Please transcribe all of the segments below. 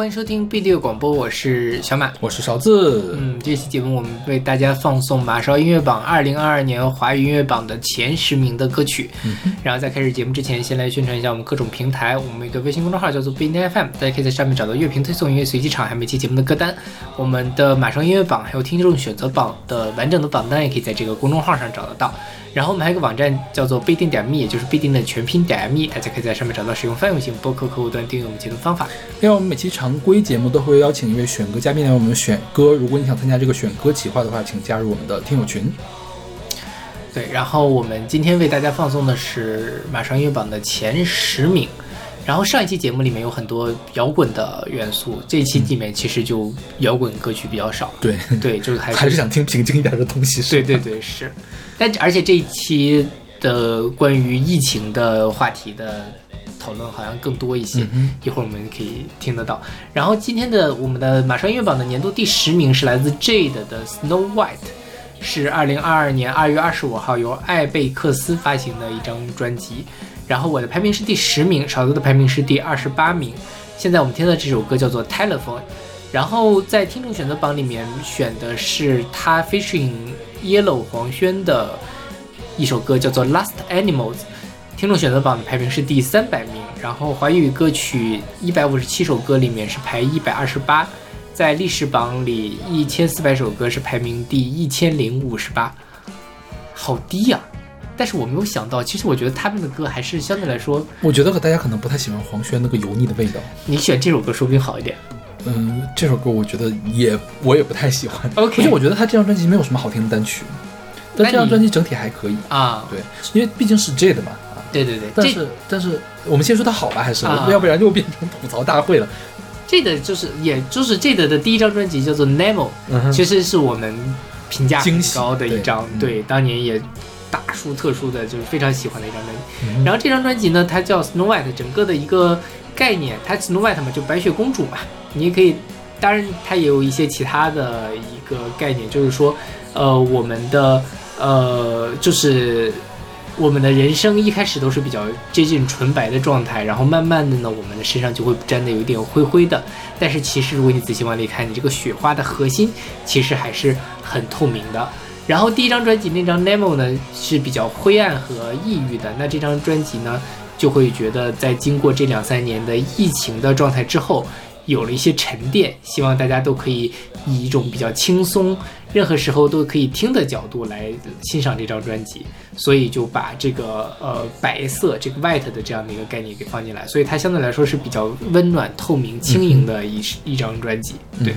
欢迎收听 B 六广播，我是小马，我是勺子。嗯，这期节目我们为大家放送马勺音乐榜二零二二年华语音乐榜的前十名的歌曲。嗯，然后在开始节目之前，先来宣传一下我们各种平台。我们一个微信公众号叫做 B 音 FM，大家可以在上面找到乐评推送、音乐随机场，还有每期节目的歌单。我们的马勺音乐榜还有听众选择榜的完整的榜单，也可以在这个公众号上找得到。然后我们还有个网站叫做必定点 me，也就是必定的全拼点 me，大家可以在上面找到使用泛用型播客客户端订阅我们节目方法。另外，我们每期常规节目都会邀请一位选歌嘉宾来我们选歌。如果你想参加这个选歌企划的话，请加入我们的听友群。对，然后我们今天为大家放送的是马上音乐榜的前十名。然后上一期节目里面有很多摇滚的元素，这一期里面其实就摇滚歌曲比较少。对对，就是还 还是想听平静一点的东西。对对对，是。但而且这一期的关于疫情的话题的讨论好像更多一些，一会儿我们可以听得到。然后今天的我们的马上音乐榜的年度第十名是来自 Jade 的 Snow White，是二零二二年二月二十五号由艾贝克斯发行的一张专辑。然后我的排名是第十名，勺子的排名是第二十八名。现在我们听的这首歌叫做 Telephone，然后在听众选择榜里面选的是他 featuring Yellow 黄轩的一首歌叫做 Last Animals，听众选择榜的排名是第三百名。然后华语歌曲一百五十七首歌里面是排一百二十八，在历史榜里一千四百首歌是排名第一千零五十八，好低呀。但是我没有想到，其实我觉得他们的歌还是相对来说，我觉得大家可能不太喜欢黄轩那个油腻的味道。你选这首歌说不定好一点。嗯，这首歌我觉得也我也不太喜欢。OK，而且我觉得他这张专辑没有什么好听的单曲，但这张专辑整体还可以啊。对，因为毕竟是 J 的嘛。啊对对对。但是但是我们先说它好吧，还是要不然就变成吐槽大会了。这个就是也就是 J 的的第一张专辑叫做 Nemo，其实是我们评价很高的一张，对，当年也。大叔特殊的，就是非常喜欢的一张专辑。然后这张专辑呢，它叫 Snow White，整个的一个概念，它 Snow White 嘛，就白雪公主嘛。你也可以，当然它也有一些其他的一个概念，就是说，呃，我们的呃，就是我们的人生一开始都是比较接近纯白的状态，然后慢慢的呢，我们的身上就会沾的有点灰灰的。但是其实如果你仔细往里看，你这个雪花的核心其实还是很透明的。然后第一张专辑那张 Nemo 呢是比较灰暗和抑郁的，那这张专辑呢就会觉得在经过这两三年的疫情的状态之后，有了一些沉淀，希望大家都可以以一种比较轻松，任何时候都可以听的角度来欣赏这张专辑，所以就把这个呃白色这个 white 的这样的一个概念给放进来，所以它相对来说是比较温暖、透明、轻盈的一一张专辑，对。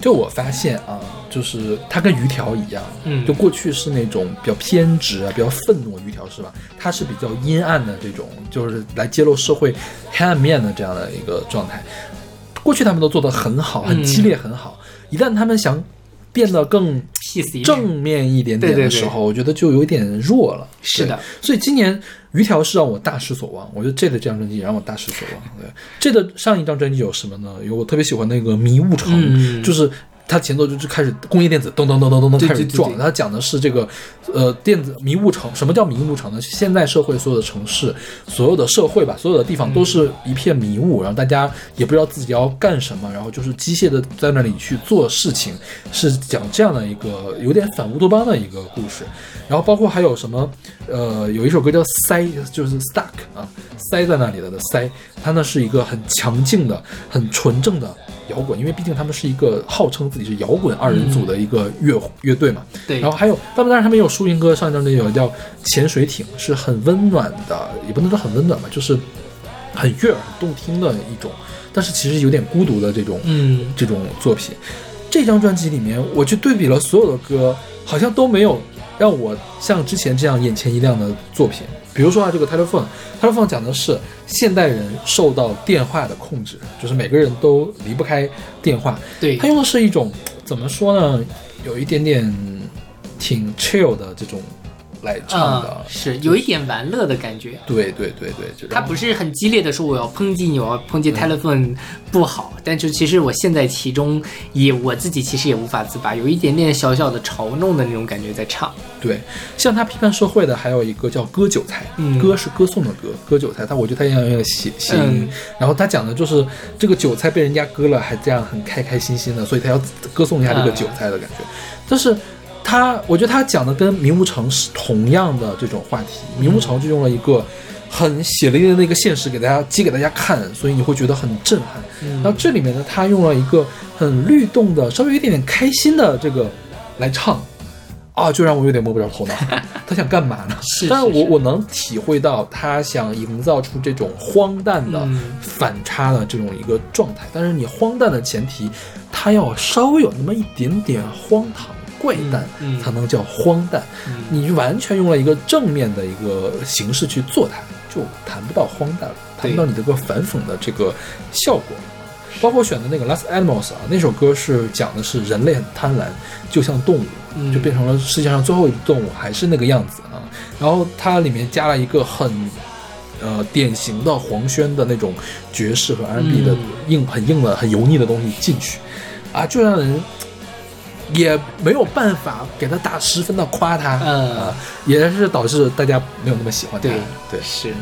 就我发现啊，就是他跟鱼条一样，嗯，就过去是那种比较偏执啊、比较愤怒的鱼条是吧？他是比较阴暗的这种，就是来揭露社会黑暗面的这样的一个状态。过去他们都做得很好，很激烈，很好。一旦他们想变得更正面一点点的时候，我觉得就有点弱了。是的，所以今年。鱼条是让我大失所望，我觉得这的这张专辑也让我大失所望。对，这的上一张专辑有什么呢？有我特别喜欢那个《迷雾城》，就是。它前奏就就开始工业电子咚咚咚咚咚咚开始撞，它讲的是这个，呃，电子迷雾城。什么叫迷雾城呢？现代社会所有的城市，所有的社会吧，所有的地方都是一片迷雾，然后大家也不知道自己要干什么，然后就是机械的在那里去做事情，是讲这样的一个有点反乌托邦的一个故事。然后包括还有什么，呃，有一首歌叫塞，就是 stuck 啊，塞在那里的的塞，它呢是一个很强劲的、很纯正的。摇滚，因为毕竟他们是一个号称自己是摇滚二人组的一个乐乐队嘛。对。然后还有，他们当然他们也有抒情歌，上一张专辑有叫《潜水艇》，是很温暖的，也不能说很温暖吧，就是很悦耳、很动听的一种，但是其实有点孤独的这种，嗯，这种作品。这张专辑里面，我去对比了所有的歌，好像都没有让我像之前这样眼前一亮的作品。比如说啊，这个 telephone，telephone 讲的是现代人受到电话的控制，就是每个人都离不开电话。对，它用的是一种怎么说呢？有一点点挺 chill 的这种来唱的，是有一点玩乐的感觉。对对对对，他不是很激烈的说我要抨击你，我要抨击 Telephone 不好，但就其实我现在其中也我自己其实也无法自拔，有一点点小小的嘲弄的那种感觉在唱。对，像他批判社会的还有一个叫割韭菜，割是歌颂的割，割韭菜，他我觉得他也有点谐谐音。然后他讲的就是这个韭菜被人家割了，还这样很开开心心的，所以他要歌颂一下这个韭菜的感觉。但是。他，我觉得他讲的跟《明无城》是同样的这种话题，《明无城》就用了一个很血淋淋的一个现实给大家揭给大家看，所以你会觉得很震撼。然后这里面呢，他用了一个很律动的、稍微有一点点开心的这个来唱，啊，就让我有点摸不着头脑。他想干嘛呢？是，但是我我能体会到他想营造出这种荒诞的反差的这种一个状态。但是你荒诞的前提，他要稍微有那么一点点荒唐。怪诞才能叫荒诞，你完全用了一个正面的一个形式去做它，就谈不到荒诞了，谈不到你这个反讽的这个效果。包括选的那个《Last Animals》啊，那首歌是讲的是人类很贪婪，就像动物，就变成了世界上最后一只动物，还是那个样子啊。然后它里面加了一个很呃典型的黄轩的那种爵士和 R&B 的硬很硬的很油腻的东西进去，啊，就让人。也没有办法给他打十分的夸他，嗯，也是导致大家没有那么喜欢他。对对是。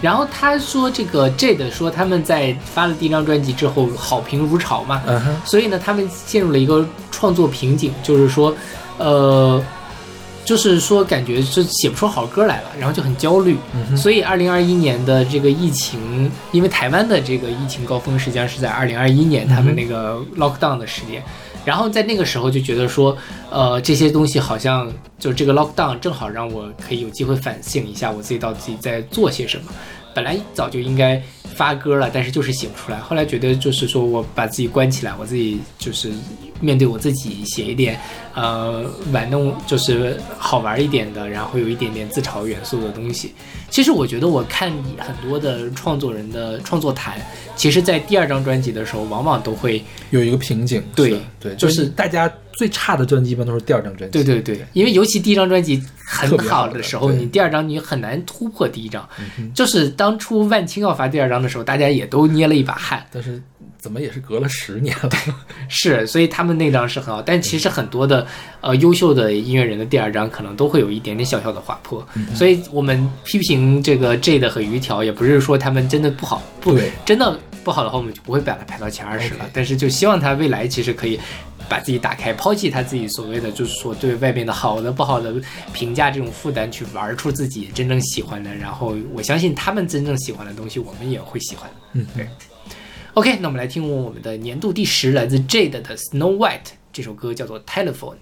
然后他说这个 Jade 说他们在发了第一张专辑之后好评如潮嘛，所以呢他们陷入了一个创作瓶颈，就是说，呃，就是说感觉是写不出好歌来了，然后就很焦虑。所以二零二一年的这个疫情，因为台湾的这个疫情高峰实际上是在二零二一年他们那个 lockdown 的时间。然后在那个时候就觉得说，呃，这些东西好像就这个 lockdown 正好让我可以有机会反省一下我自己到底在做些什么。本来早就应该发歌了，但是就是写不出来。后来觉得就是说我把自己关起来，我自己就是面对我自己写一点，呃，玩弄就是好玩一点的，然后有一点点自嘲元素的东西。其实我觉得我看很多的创作人的创作谈。其实，在第二张专辑的时候，往往都会有一个瓶颈。对对，就是大家最差的专辑一般都是第二张专辑。对对对，因为尤其第一张专辑很好的时候，你第二张你很难突破第一张。就是当初万青要发第二张的时候，大家也都捏了一把汗。但是。怎么也是隔了十年了，是，所以他们那张是很好，但其实很多的呃优秀的音乐人的第二张可能都会有一点点小小的滑坡，所以我们批评这个 J 的和鱼条，也不是说他们真的不好，不真的不好的话，我们就不会把它排到前二十了。但是就希望他未来其实可以把自己打开，抛弃他自己所谓的就是说对外面的好的不好的评价这种负担，去玩出自己真正喜欢的。然后我相信他们真正喜欢的东西，我们也会喜欢。嗯，对。OK，那我们来听我们的年度第十，来自 Jade 的《Snow White》这首歌叫做《Telephone》。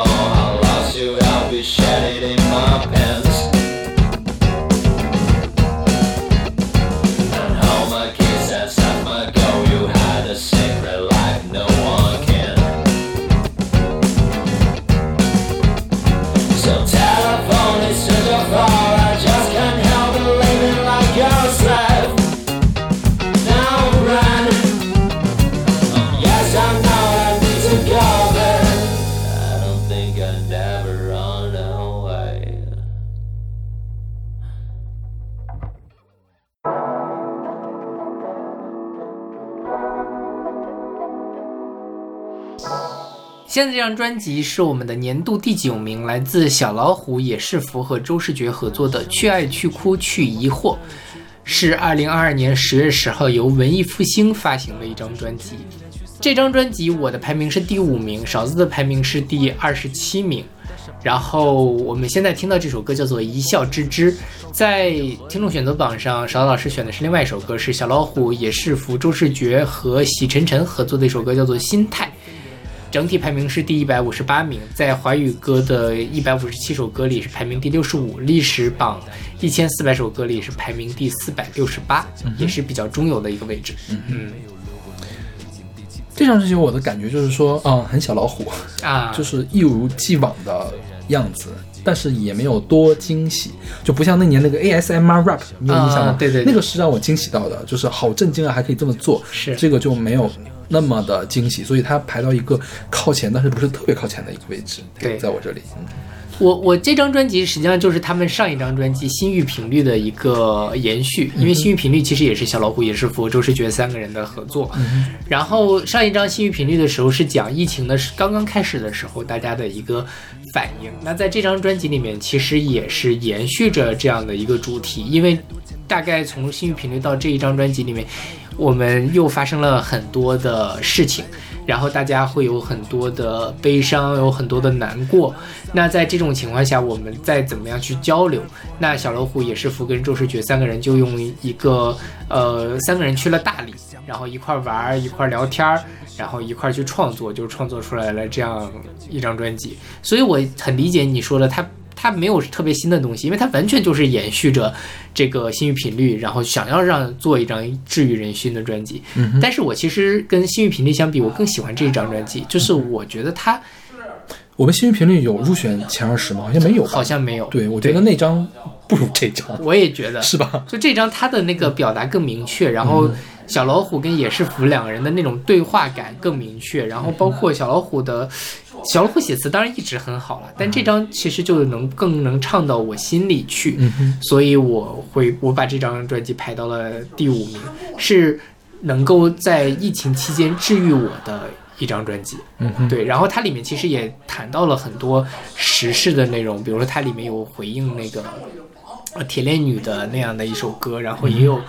Oh. 现在这张专辑是我们的年度第九名，来自小老虎、也是符和周世觉合作的《去爱去哭去疑惑》，是二零二二年十月十号由文艺复兴发行的一张专辑。这张专辑我的排名是第五名，勺子的排名是第二十七名。然后我们现在听到这首歌叫做《一笑置之》，在听众选择榜上，勺子老师选的是另外一首歌，是小老虎、也是符、周世觉和喜晨晨合作的一首歌，叫做《心态》。整体排名是第一百五十八名，在华语歌的一百五十七首歌里是排名第六十五，历史榜一千四百首歌里是排名第四百六十八，也是比较中游的一个位置。嗯嗯，这张专辑我的感觉就是说，嗯，很小老虎啊，就是一如既往的样子，但是也没有多惊喜，就不像那年那个 ASMR rap，你有印象吗？对对，那个是让我惊喜到的，就是好震惊啊，还可以这么做。是这个就没有。那么的惊喜，所以它排到一个靠前，但是不是特别靠前的一个位置。对，在我这里，我我这张专辑实际上就是他们上一张专辑《心域频率》的一个延续，因为《心域频率》其实也是小老虎、也是福、周世觉三个人的合作。然后上一张《心域频率》的时候是讲疫情的刚刚开始的时候大家的一个反应。那在这张专辑里面，其实也是延续着这样的一个主题，因为大概从《心域频率》到这一张专辑里面。我们又发生了很多的事情，然后大家会有很多的悲伤，有很多的难过。那在这种情况下，我们再怎么样去交流？那小老虎也是福跟周世觉三个人就用一个呃，三个人去了大理，然后一块玩儿，一块聊天儿，然后一块去创作，就创作出来了这样一张专辑。所以我很理解你说的他。它没有特别新的东西，因为它完全就是延续着这个心率频率，然后想要让做一张治愈人心的专辑。嗯，但是我其实跟心率频率相比，我更喜欢这一张专辑，就是我觉得它，我们心率频率有入选前二十吗？好像没有，好像没有。对，我觉得那张不如这张，我也觉得是吧？就这张，它的那个表达更明确，然后小老虎跟野市福两个人的那种对话感更明确，然后包括小老虎的。小老虎写词当然一直很好了，但这张其实就能更能唱到我心里去，所以我会我把这张专辑排到了第五名，是能够在疫情期间治愈我的一张专辑。嗯，对。然后它里面其实也谈到了很多时事的内容，比如说它里面有回应那个呃铁链女的那样的一首歌，然后也有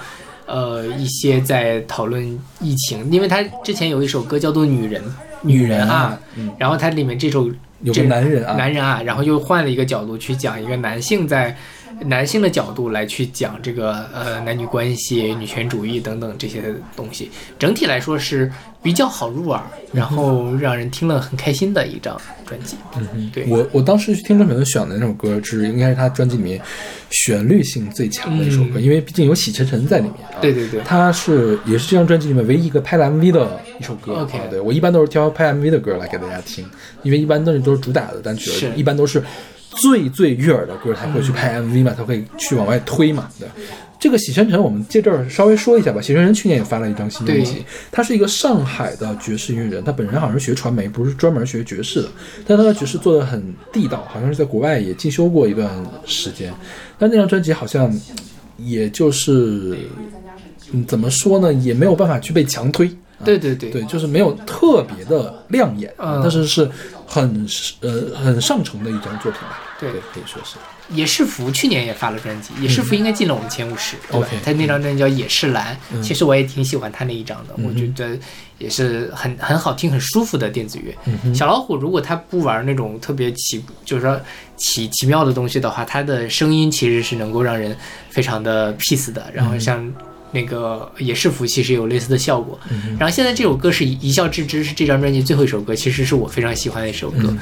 呃一些在讨论疫情，因为他之前有一首歌叫做《女人》。女人啊，然后它里面这首有个男人啊，男人啊，然后又换了一个角度去讲一个男性在男性的角度来去讲这个呃男女关系、女权主义等等这些东西，整体来说是。比较好入耳，然后让人听了很开心的一张专辑。嗯嗯，对我我当时听周杰伦选的那首歌，是应该是他专辑里面旋律性最强的一首歌，因为毕竟有喜沉沉在里面。对对对，他是也是这张专辑里面唯一一个拍了 MV 的一首歌。OK，对我一般都是挑拍 MV 的歌来给大家听，因为一般都是都是主打的单曲，一般都是最最悦耳的歌他会去拍 MV 嘛，他会去往外推嘛，对。这个喜山城，我们借这儿稍微说一下吧。喜山城去年也发了一张新专辑，他是一个上海的爵士音乐人，他本人好像是学传媒，不是专门学爵士的，但他的爵士做的很地道，好像是在国外也进修过一段时间。但那张专辑好像，也就是，嗯，怎么说呢，也没有办法去被强推。对对对对，就是没有特别的亮眼，但是是很呃很上乘的一张作品吧。对，可以说是。野市福去年也发了专辑，野市福应该进了我们前五十，对吧？他那张专辑叫《野是蓝》，其实我也挺喜欢他那一张的，我觉得也是很很好听、很舒服的电子乐。小老虎如果他不玩那种特别奇，就是说奇奇妙的东西的话，他的声音其实是能够让人非常的 peace 的。然后像那个也是福其实有类似的效果。然后现在这首歌是一笑置之，是这张专辑最后一首歌，其实是我非常喜欢的一首歌。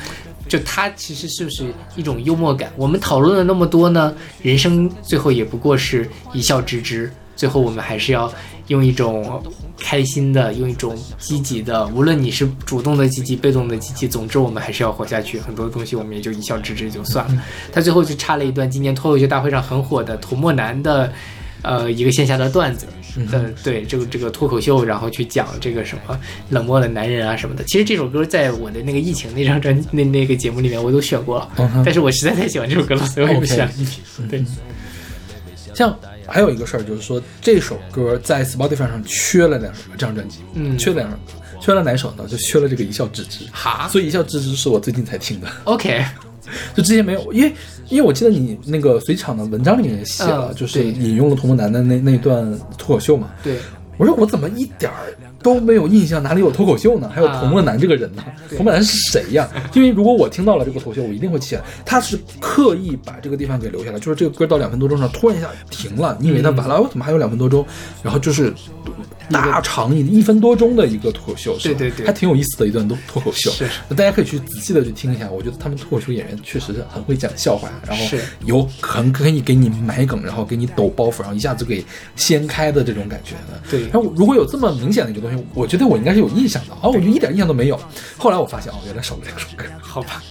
就它其实就是一种幽默感？我们讨论了那么多呢，人生最后也不过是一笑置之。最后我们还是要用一种开心的，用一种积极的，无论你是主动的积极、被动的积极，总之我们还是要活下去。很多东西我们也就一笑置之就算了。他最后就插了一段今年脱口秀大会上很火的涂墨男的，呃，一个线下的段子。嗯对这个这个脱口秀，然后去讲这个什么冷漠的男人啊什么的。其实这首歌在我的那个疫情那张专那那个节目里面我都选过了，但是我实在太喜欢这首歌了，所以我又选了一遍。对，像还有一个事儿就是说，这首歌在 Spotify 上缺了两首，这张专辑，嗯，缺了两首，缺了哪首呢？就缺了这个一笑置之。哈，所以一笑置之是我最近才听的。OK。就之前没有，因为因为我记得你那个随场的文章里面写了，就是引用了童梦楠的那那段脱口秀嘛。对，我说我怎么一点儿都没有印象，哪里有脱口秀呢？还有童梦楠这个人呢？童梦楠是谁呀？因为如果我听到了这个脱口秀，我一定会记起来，他是刻意把这个地方给留下来，就是这个歌到两分多钟上突然一下停了，你以为他完了，我怎么还有两分多钟？然后就是。大长一一分多钟的一个脱口秀，对对对，还挺有意思的一段脱脱口秀。是，那大家可以去仔细的去听一下。我觉得他们脱口秀演员确实是很会讲笑话，然后有很可以给你埋梗，然后给你抖包袱，然后一下子给掀开的这种感觉。对，然后如果有这么明显的一个东西，我觉得我应该是有印象的。哦，我就一点印象都没有。后来我发现，哦，原来少了两首歌。好吧。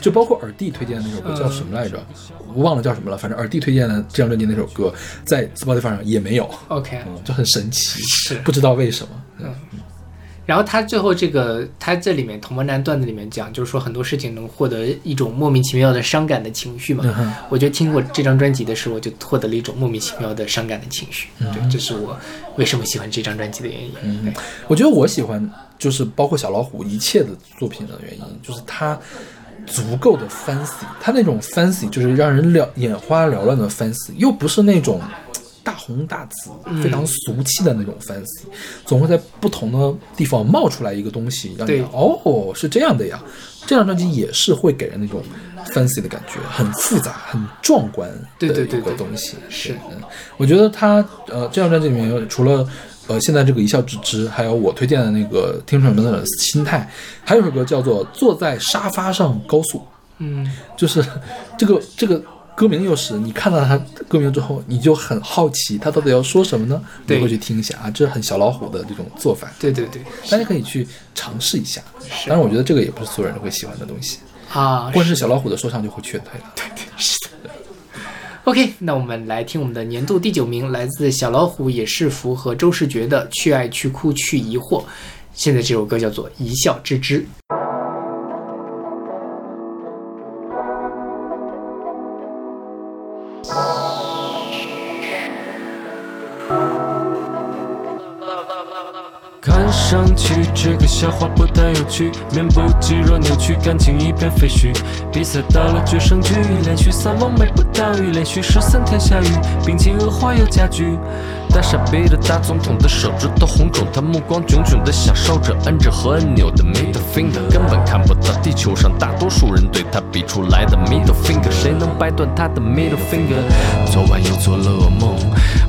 就包括耳弟推荐的那首歌叫什么来着？我忘了叫什么了。反正耳弟推荐的这张专辑那首歌在 Spotify 上也没有。OK，就很神奇，是不知道为什么。嗯。然后他最后这个，他这里面同门男段子里面讲，就是说很多事情能获得一种莫名其妙的伤感的情绪嘛。我觉得听过这张专辑的时候，就获得了一种莫名其妙的伤感的情绪。对，这是我为什么喜欢这张专辑的原因。嗯，我觉得我喜欢就是包括小老虎一切的作品的原因，就是他。足够的 fancy，他那种 fancy 就是让人了眼花缭乱的 fancy，又不是那种大红大紫、非常俗气的那种 fancy，总会在不同的地方冒出来一个东西，让你哦是这样的呀。这张专辑也是会给人那种 fancy 的感觉，很复杂、很壮观的一个东西。是，嗯，我觉得他呃这张专辑里面除了。呃，现在这个一笑置之，还有我推荐的那个听众们的心态，还有首歌叫做《坐在沙发上高速》，嗯，就是这个这个歌名又是你看到它歌名之后，你就很好奇它到底要说什么呢？对，会去听一下啊，这是很小老虎的这种做法。对对对，大家可以去尝试一下。当然，我觉得这个也不是所有人都会喜欢的东西啊，光是小老虎的说唱就会劝退了。对对是的。OK，那我们来听我们的年度第九名，来自小老虎、也是符合周世觉的《去爱去哭去疑惑》。现在这首歌叫做《一笑置之》。这个笑话不太有趣，面部肌肉扭曲，感情一片废墟。比赛到了决胜局，连续三望没不到雨，连续十三天下雨，病情恶化又加剧。大傻逼的大总统的手指头红肿，他目光炯炯的享受着按着和按钮的 middle finger，根本看不到地球上大多数人对他比出来的 middle finger。谁能掰断他的 middle finger？昨晚又做了噩梦，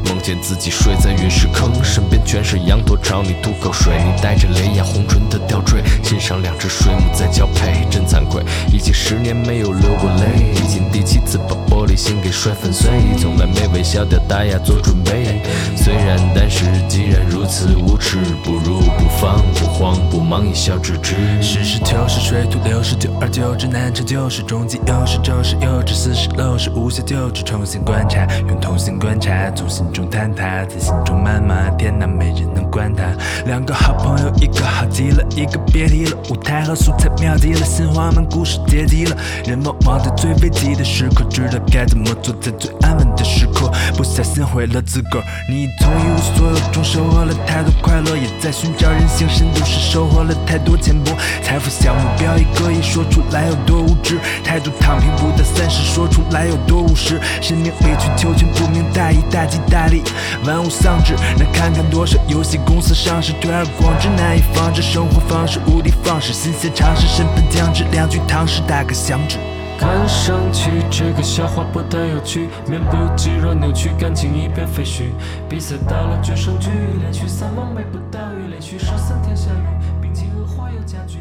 梦见自己睡在陨石坑，身边全是羊驼朝你吐口水，你带着泪眼红唇的吊坠，欣赏两只水母在交配，真惭愧，已经十年没有流过泪，已经第七次把玻璃心给摔粉碎，从来没为小掉大牙做准备。虽然，但是既然如此无耻，不如不慌不慌不忙一笑置之。实事求是水土流失九而九之难成就，是终极又是周是幼稚，四十六是无效就只重新观察，用同心观察，从心中坍塌，在心中谩骂，天哪，没人能管他。两个好朋友，一个好极了，一个别提了，舞台和素材妙极了，新花们故事接极了，人往往在最危急的时刻，知道该怎么做，在最安稳的时刻，不小心毁了自个儿。你。从一无所有中收获了太多快乐，也在寻找人性深度时收获了太多浅薄。财富小目标一个一说出来有多无知，态度躺平不到三十说出来有多务实。生命委曲求全不明大义大吉大利，万物丧志。那看看多少游戏公司上市推而广之，难以防止生活方式无的放矢，新鲜尝试身份降智，两句唐诗打个响指。看上去这个笑话不太有趣，面部肌肉扭曲，感情一片废墟。比赛到了决胜局，连续三望没不到雨，连续十三天下雨，病情恶化又加剧。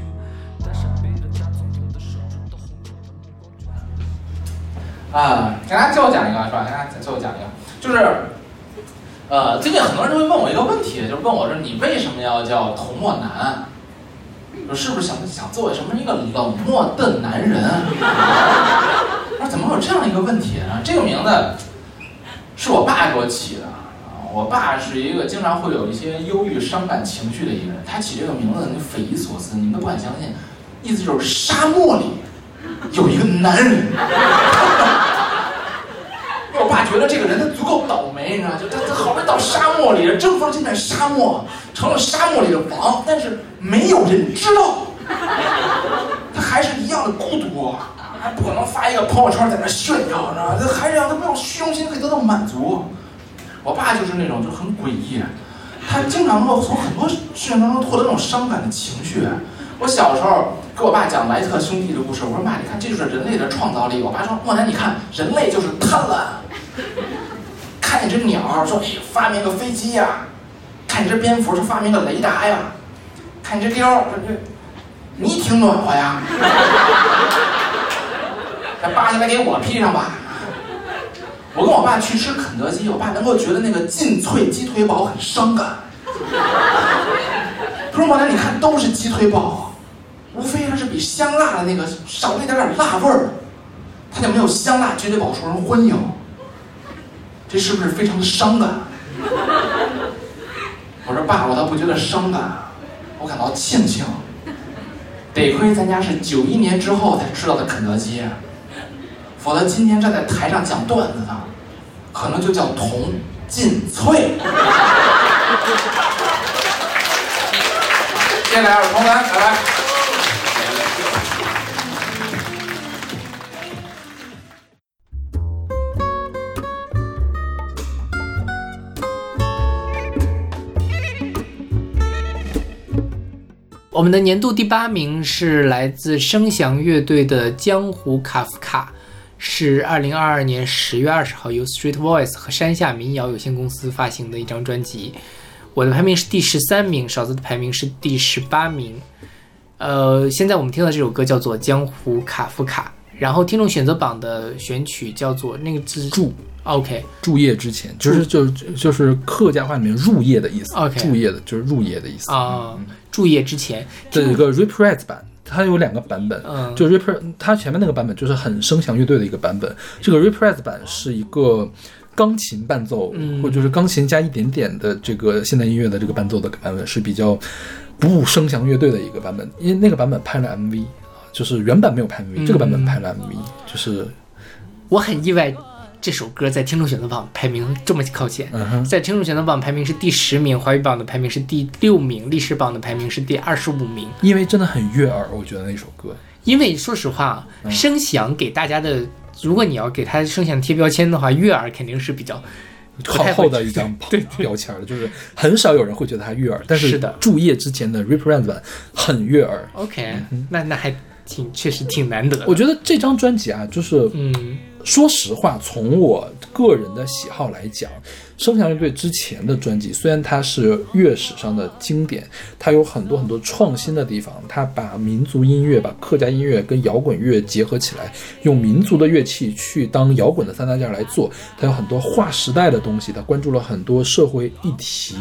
大傻逼的大总统的手指都红。啊，给大家最后讲一个是吧？给大家最后讲一个，就是，呃，最近很多人都会问我一个问题，就是问我说你为什么要叫童墨男？说是不是想想作为什么一个冷漠的男人？我说怎么会有这样一个问题呢？这个名字是我爸给我起的，我爸是一个经常会有一些忧郁伤感情绪的一个人，他起这个名字你匪夷所思，你们都不敢相信，意思就是沙漠里。有一个男人，我爸觉得这个人他足够倒霉，你知道就他他好不容易到沙漠里了，征服了这片沙漠，成了沙漠里的王，但是没有人知道，他还是一样的孤独，还不可能发一个朋友圈在那炫耀，你知道吗？他还是让他没有虚荣心可以得到满足。我爸就是那种就很诡异，他经常能够从很多事情当中获得那种伤感的情绪。我小时候。给我爸讲莱特兄弟的故事，我说妈，你看这就是人类的创造力。我爸说莫南，你看人类就是贪婪。看见只鸟，说哎发明个飞机呀；看一只蝙蝠，说发明个雷达呀；看一只貂，说这你挺暖和呀。把扒下来给我披上吧。我跟我爸去吃肯德基，我爸能够觉得那个劲脆鸡腿堡很伤感。他说莫南，你看都是鸡腿堡。无非它是比香辣的那个少了一点点辣味儿，它就没有香辣绝对饱受人欢迎。这是不是非常的伤感？我说爸，我倒不觉得伤感，我感到庆幸。得亏咱家是九一年之后才吃到的肯德基，否则今天站在台上讲段子的，可能就叫童进翠。谢谢大家，同来，拜拜。我们的年度第八名是来自声翔乐队的《江湖卡夫卡》，是二零二二年十月二十号由 Street Voice 和山下民谣有限公司发行的一张专辑。我的排名是第十三名，勺子的排名是第十八名。呃，现在我们听到这首歌叫做《江湖卡夫卡》，然后听众选择榜的选曲叫做那个字住。OK，入夜之前，就是就就是客家话里面入夜的意思。OK，入夜的就是入夜的意思啊。入夜之前，这一个 reprise 版，它有两个版本。嗯，就 reprise，它前面那个版本就是很声响乐队的一个版本。这个 reprise 版是一个钢琴伴奏，或者就是钢琴加一点点的这个现代音乐的这个伴奏的版本，是比较不声响乐队的一个版本。因为那个版本拍了 MV 就是原版没有拍 MV，这个版本拍了 MV，就是我很意外。这首歌在听众选择榜排名这么靠前，在听众选择榜排名是第十名，华语榜的排名是第六名，历史榜的排名是第二十五名。因为真的很悦耳，我觉得那首歌。因为说实话，声响给大家的，如果你要给它声响贴标签的话，悦耳肯定是比较靠后的一张 标签了，就是很少有人会觉得它悦耳。但是的，注夜之前的 Reprint 版很悦耳。OK，那那还挺确实挺难得。我觉得这张专辑啊，就是嗯。说实话，从我个人的喜好来讲。声响乐队之前的专辑，虽然它是乐史上的经典，它有很多很多创新的地方，它把民族音乐、把客家音乐跟摇滚乐结合起来，用民族的乐器去当摇滚的三大件来做，它有很多划时代的东西，它关注了很多社会议题。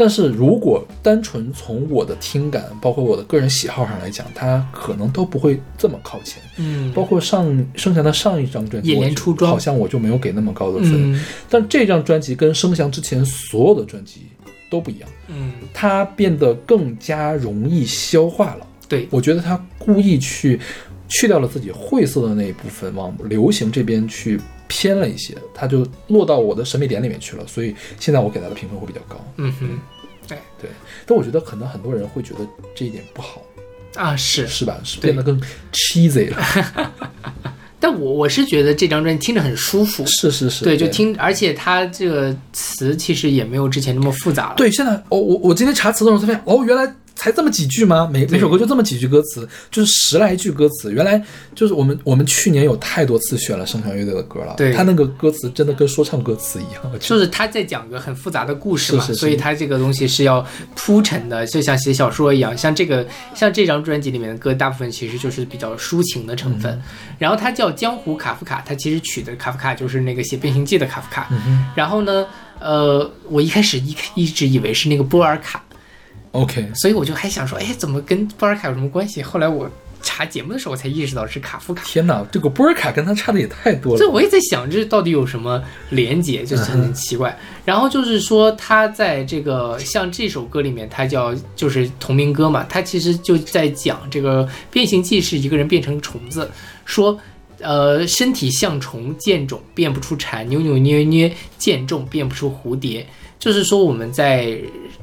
但是如果单纯从我的听感，包括我的个人喜好上来讲，它可能都不会这么靠前。嗯，包括上生祥的上一张专辑，好像我就没有给那么高的分。但这张专辑。跟声翔之前所有的专辑都不一样，嗯，它变得更加容易消化了。对我觉得他故意去去掉了自己晦涩的那一部分，往流行这边去偏了一些，它就落到我的审美点里面去了。所以现在我给他的评分会比较高。嗯哼，对对，但我觉得可能很多人会觉得这一点不好啊，是是吧？是变得更 cheesy 了。但我我是觉得这张专辑听着很舒服，是是是，对，就听，而且它这个词其实也没有之前那么复杂了。对，现在哦，我我今天查词的时候才发现，哦，原来才这么几句吗？每每首歌就这么几句歌词，就是十来句歌词。原来就是我们我们去年有太多次选了声响乐队的歌了，对他那个歌词真的跟说唱歌词一样，就是他在讲个很复杂的故事嘛，所以他这个东西是要铺陈的，就像写小说一样。像这个像这张专辑里面的歌，大部分其实就是比较抒情的成分。然后他叫江湖卡夫卡，他其实取的卡夫卡就是那个写变形记的卡夫卡。然后呢，呃，我一开始一一直以为是那个波尔卡。OK，所以我就还想说，哎，怎么跟波尔卡有什么关系？后来我查节目的时候，我才意识到是卡夫卡。天哪，这个波尔卡跟他差的也太多了。这我也在想，这到底有什么连结，就是很奇怪。然后就是说，他在这个像这首歌里面，他叫就是同名歌嘛，他其实就在讲这个变形记是一个人变成虫子，说，呃，身体像虫，见种变不出蝉，扭扭捏捏见种变不出蝴蝶。就是说我们在。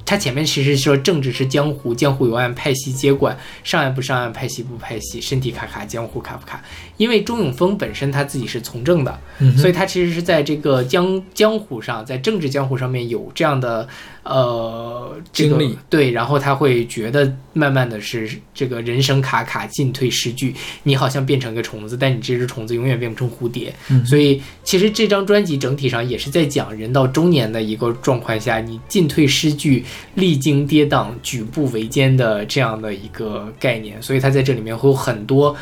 他前面其实说政治是江湖，江湖有案派系接管，上岸不上岸，派系不派系，身体卡卡，江湖卡不卡。因为钟永峰本身他自己是从政的，所以他其实是在这个江江湖上，在政治江湖上面有这样的呃经历。对，然后他会觉得慢慢的是这个人生卡卡，进退失据，你好像变成一个虫子，但你这只虫子永远变不成蝴蝶。所以其实这张专辑整体上也是在讲人到中年的一个状况下，你进退失据。历经跌宕、举步维艰的这样的一个概念，所以他在这里面会有很多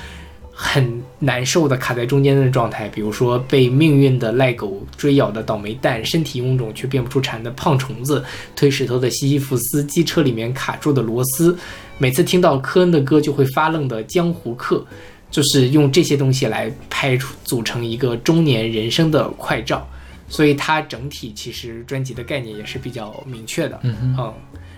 很难受的卡在中间的状态，比如说被命运的赖狗追咬的倒霉蛋，身体臃肿却变不出蝉的胖虫子，推石头的西西弗斯，机车里面卡住的螺丝，每次听到科恩的歌就会发愣的江湖客，就是用这些东西来拍出组成一个中年人生的快照。所以它整体其实专辑的概念也是比较明确的，嗯嗯，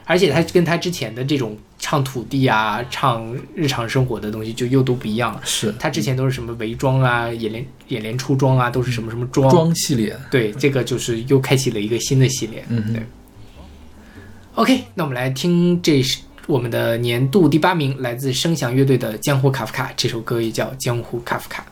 而且他跟他之前的这种唱土地啊、唱日常生活的东西就又都不一样了。是，他之前都是什么伪装啊、演练演练出装啊，都是什么什么装装系列。对，这个就是又开启了一个新的系列。嗯，对。OK，那我们来听这是我们的年度第八名，来自声响乐队的《江湖卡夫卡》这首歌也叫《江湖卡夫卡》。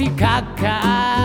Titicaca.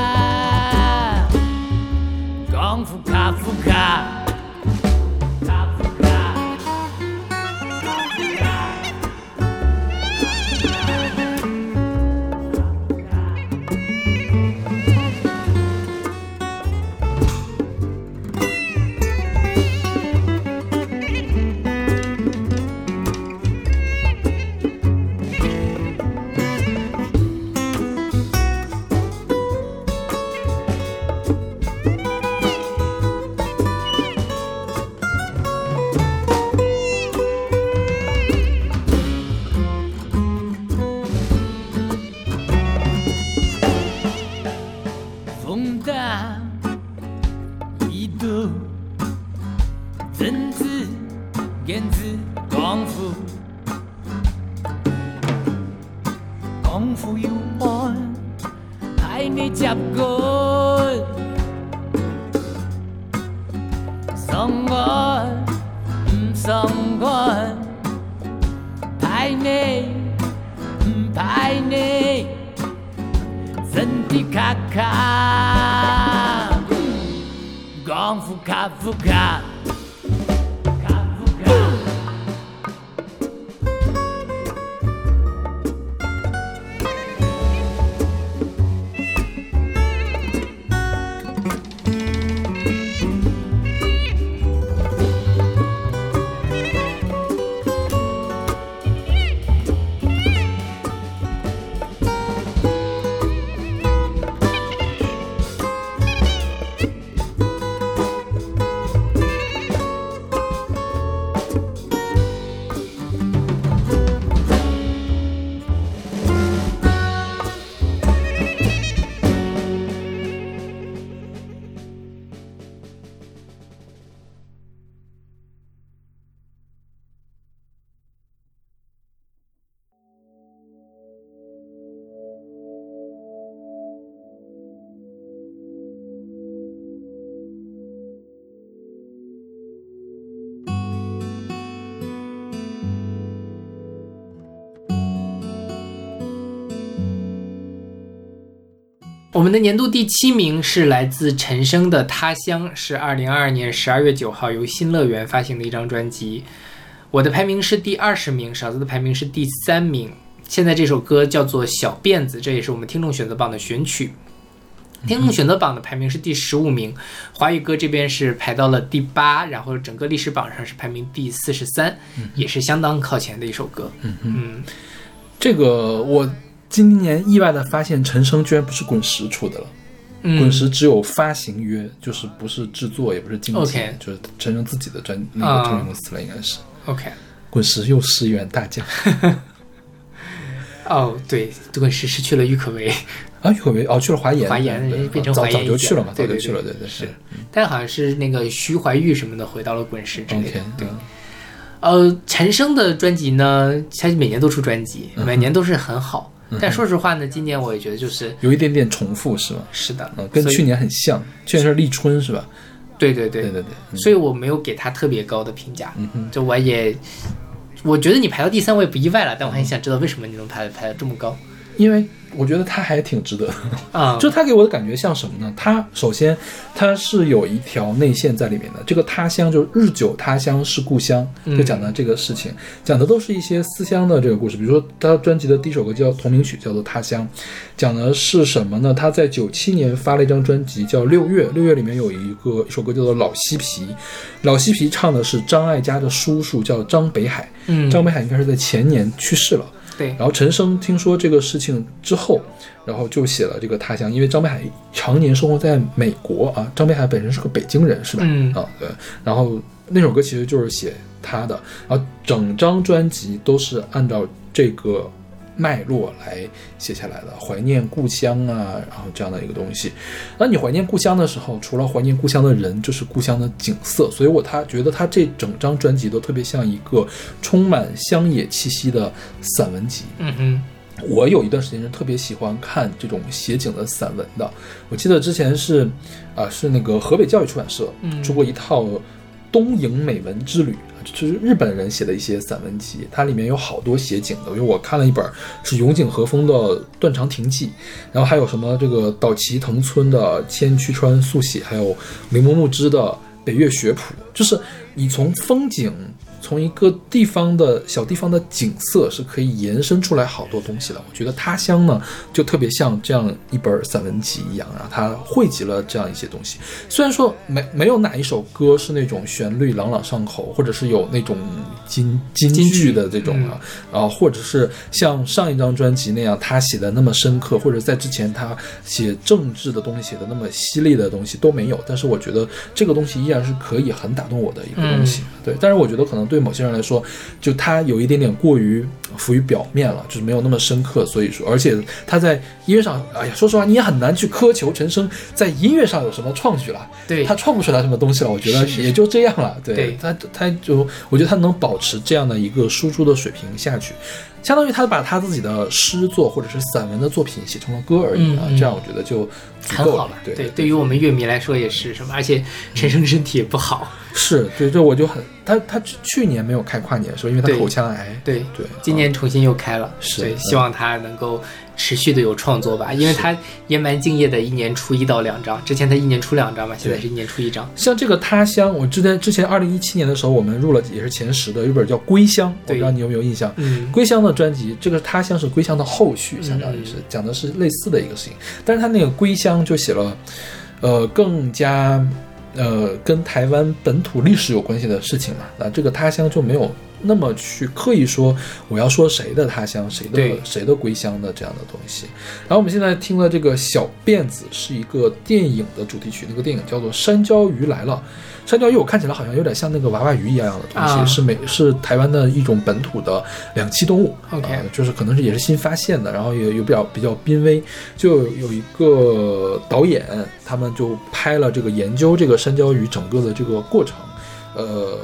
们的年度第七名是来自陈升的《他乡》，是二零二二年十二月九号由新乐园发行的一张专辑。我的排名是第二十名，勺子的排名是第三名。现在这首歌叫做《小辫子》，这也是我们听众选择榜的选曲。听众选择榜的排名是第十五名，华语歌这边是排到了第八，然后整个历史榜上是排名第四十三，也是相当靠前的一首歌。嗯嗯，这个我。今年意外的发现，陈升居然不是滚石出的了。滚石只有发行约，就是不是制作，也不是经纪，就是陈升自己的专那个唱片公司了，应该是。OK，滚石又失员大将。哦，对，滚石失去了郁可唯啊，郁可唯哦去了华研，华研变成早早就去了嘛，早就去了，对对是。但好像是那个徐怀钰什么的回到了滚石之类的。对。呃，陈升的专辑呢，他每年都出专辑，每年都是很好。但说实话呢，今年我也觉得就是有一点点重复，是吗？是的，嗯，跟去年很像。去年是立春，是吧？对对对对对对。所以我没有给他特别高的评价。嗯，就我也，我觉得你排到第三我也不意外了，但我很想知道为什么你能排排的这么高？因为。我觉得他还挺值得啊，就他给我的感觉像什么呢？他首先他是有一条内线在里面的，这个他乡就是日久他乡是故乡，就讲的这个事情，讲的都是一些思乡的这个故事。比如说他专辑的第一首歌叫同名曲，叫做《他乡》，讲的是什么呢？他在九七年发了一张专辑叫《六月》，六月里面有一个一首歌叫做《老西皮》，老西皮唱的是张艾嘉的叔叔叫张北海，嗯，张北海应该是在前年去世了。对，然后陈升听说这个事情之后，然后就写了这个他乡，因为张北海常年生活在美国啊，张北海本身是个北京人，是吧？嗯啊，对。然后那首歌其实就是写他的，然后整张专辑都是按照这个。脉络来写下来的，怀念故乡啊，然后这样的一个东西。那你怀念故乡的时候，除了怀念故乡的人，就是故乡的景色。所以我他觉得他这整张专辑都特别像一个充满乡野气息的散文集。嗯哼，我有一段时间是特别喜欢看这种写景的散文的。我记得之前是啊，是那个河北教育出版社出过一套《东瀛美文之旅》。就是日本人写的一些散文集，它里面有好多写景的。因为我看了一本是永井和风的《断肠亭记》，然后还有什么这个岛崎藤村的《千曲川速写》，还有铃木木之的《北岳学谱》，就是你从风景。从一个地方的小地方的景色是可以延伸出来好多东西的。我觉得他乡呢，就特别像这样一本散文集一样，然后它汇集了这样一些东西。虽然说没没有哪一首歌是那种旋律朗朗上口，或者是有那种金金句的这种啊，然后或者是像上一张专辑那样他写的那么深刻，或者在之前他写政治的东西写的那么犀利的东西都没有。但是我觉得这个东西依然是可以很打动我的一个东西。对，但是我觉得可能对。对某些人来说，就他有一点点过于浮于表面了，就是没有那么深刻。所以说，而且他在音乐上，哎呀，说实话，你也很难去苛求陈升在音乐上有什么创举了。对他创不出来什么东西了，我觉得也就这样了。对他，他就我觉得他能保持这样的一个输出的水平下去。相当于他把他自己的诗作或者是散文的作品写成了歌而已啊，这样我觉得就很好了。对，对于我们乐迷来说也是什么，而且陈升身体也不好。是对，这我就很他他去年没有开跨年的时候，因为他口腔癌。对对，今年重新又开了，是希望他能够持续的有创作吧，因为他也蛮敬业的，一年出一到两张。之前他一年出两张嘛，现在是一年出一张。像这个他乡，我之前之前二零一七年的时候，我们入了也是前十的，有本叫《归乡》，我不知道你有没有印象？嗯，《归乡》的专辑，这个他乡是《归乡》的后续，相当于是讲的是类似的一个事情，但是他那个《归乡》就写了，呃，更加。呃，跟台湾本土历史有关系的事情嘛，那这个他乡就没有那么去刻意说我要说谁的他乡，谁的谁的归乡的这样的东西。然后我们现在听了这个小辫子，是一个电影的主题曲，那个电影叫做《山椒鱼来了》。山椒鱼我看起来好像有点像那个娃娃鱼一样的东西，是美是台湾的一种本土的两栖动物。OK，就是可能是也是新发现的，然后也有比较比较濒危。就有一个导演，他们就拍了这个研究这个山椒鱼整个的这个过程。呃，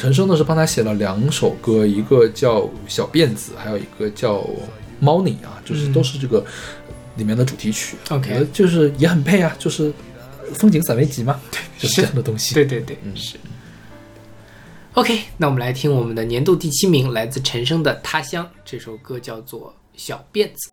陈升呢是帮他写了两首歌，一个叫小辫子，还有一个叫猫你啊，就是都是这个里面的主题曲。OK，就是也很配啊，就是。风景散文集嘛，对？就是这样的东西。对对对，嗯是。OK，那我们来听我们的年度第七名，来自陈升的《他乡》这首歌，叫做《小辫子》。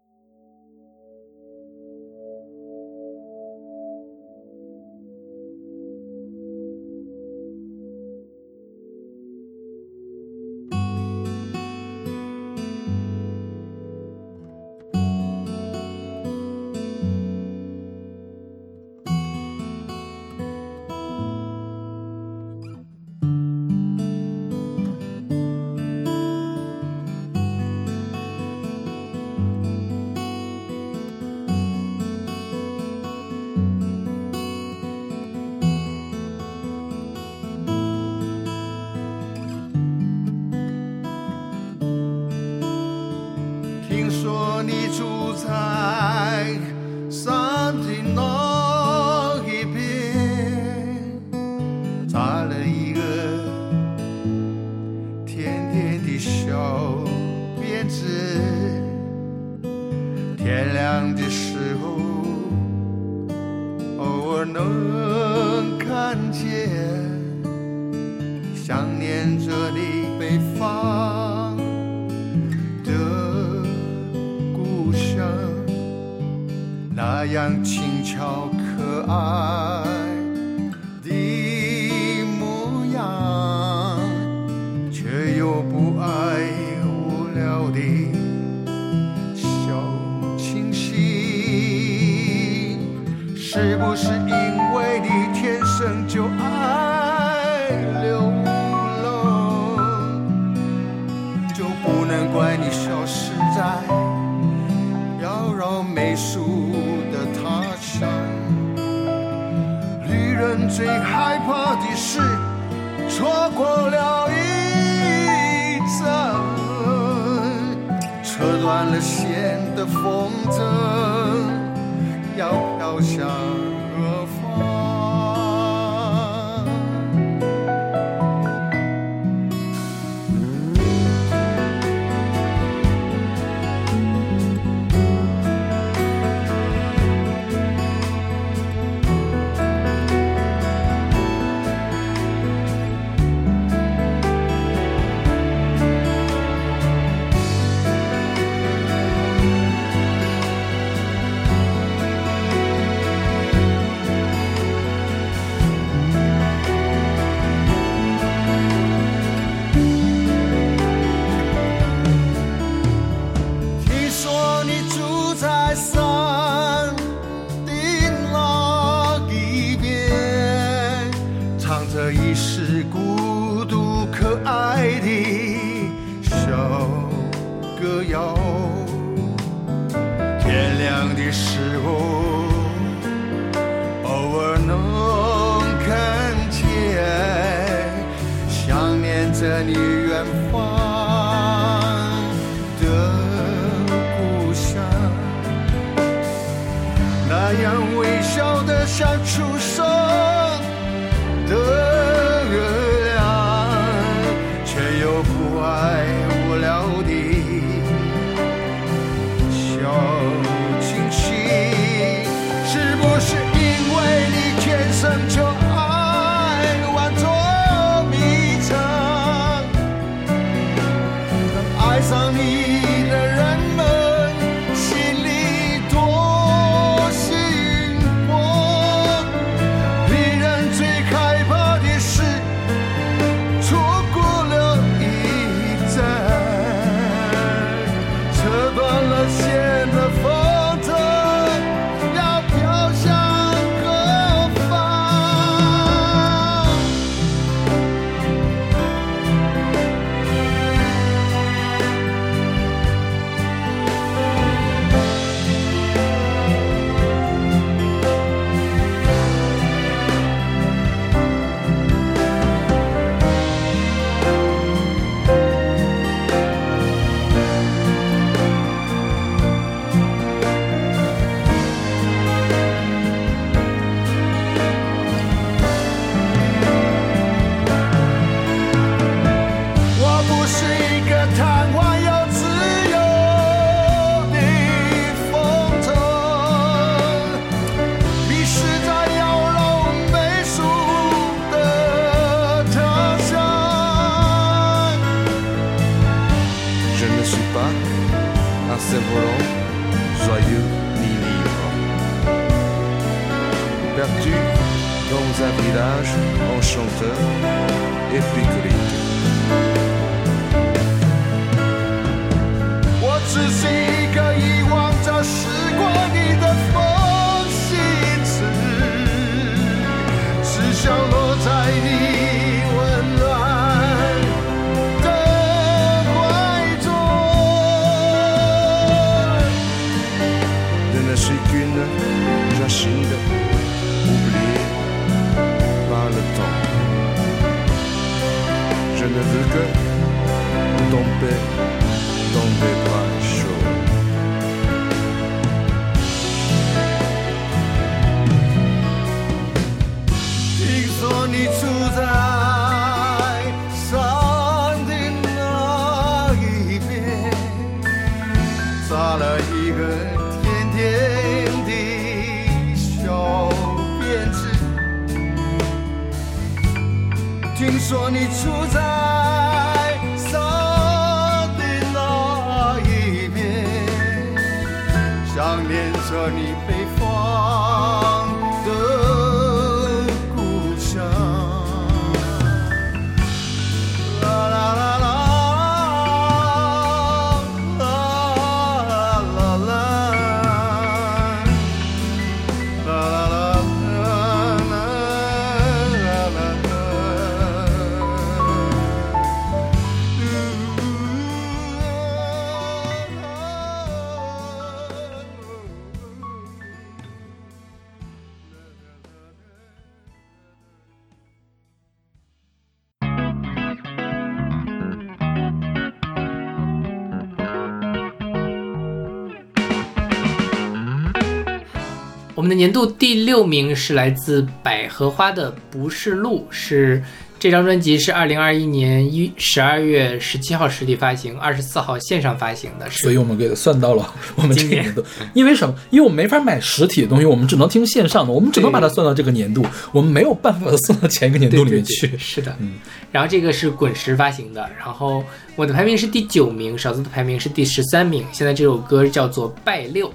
们的年度第六名是来自百合花的《不是路》，是这张专辑是二零二一年一十二月十七号实体发行，二十四号线上发行的，所以我们给它算到了 我们这个今年年度。因为什么？因为我们没法买实体的东西，我们只能听线上的，我们只能把它算到这个年度，我们没有办法算到前一个年度里面去。对对对是的，嗯。然后这个是滚石发行的，然后我的排名是第九名，勺子的排名是第十三名。现在这首歌叫做《拜六》，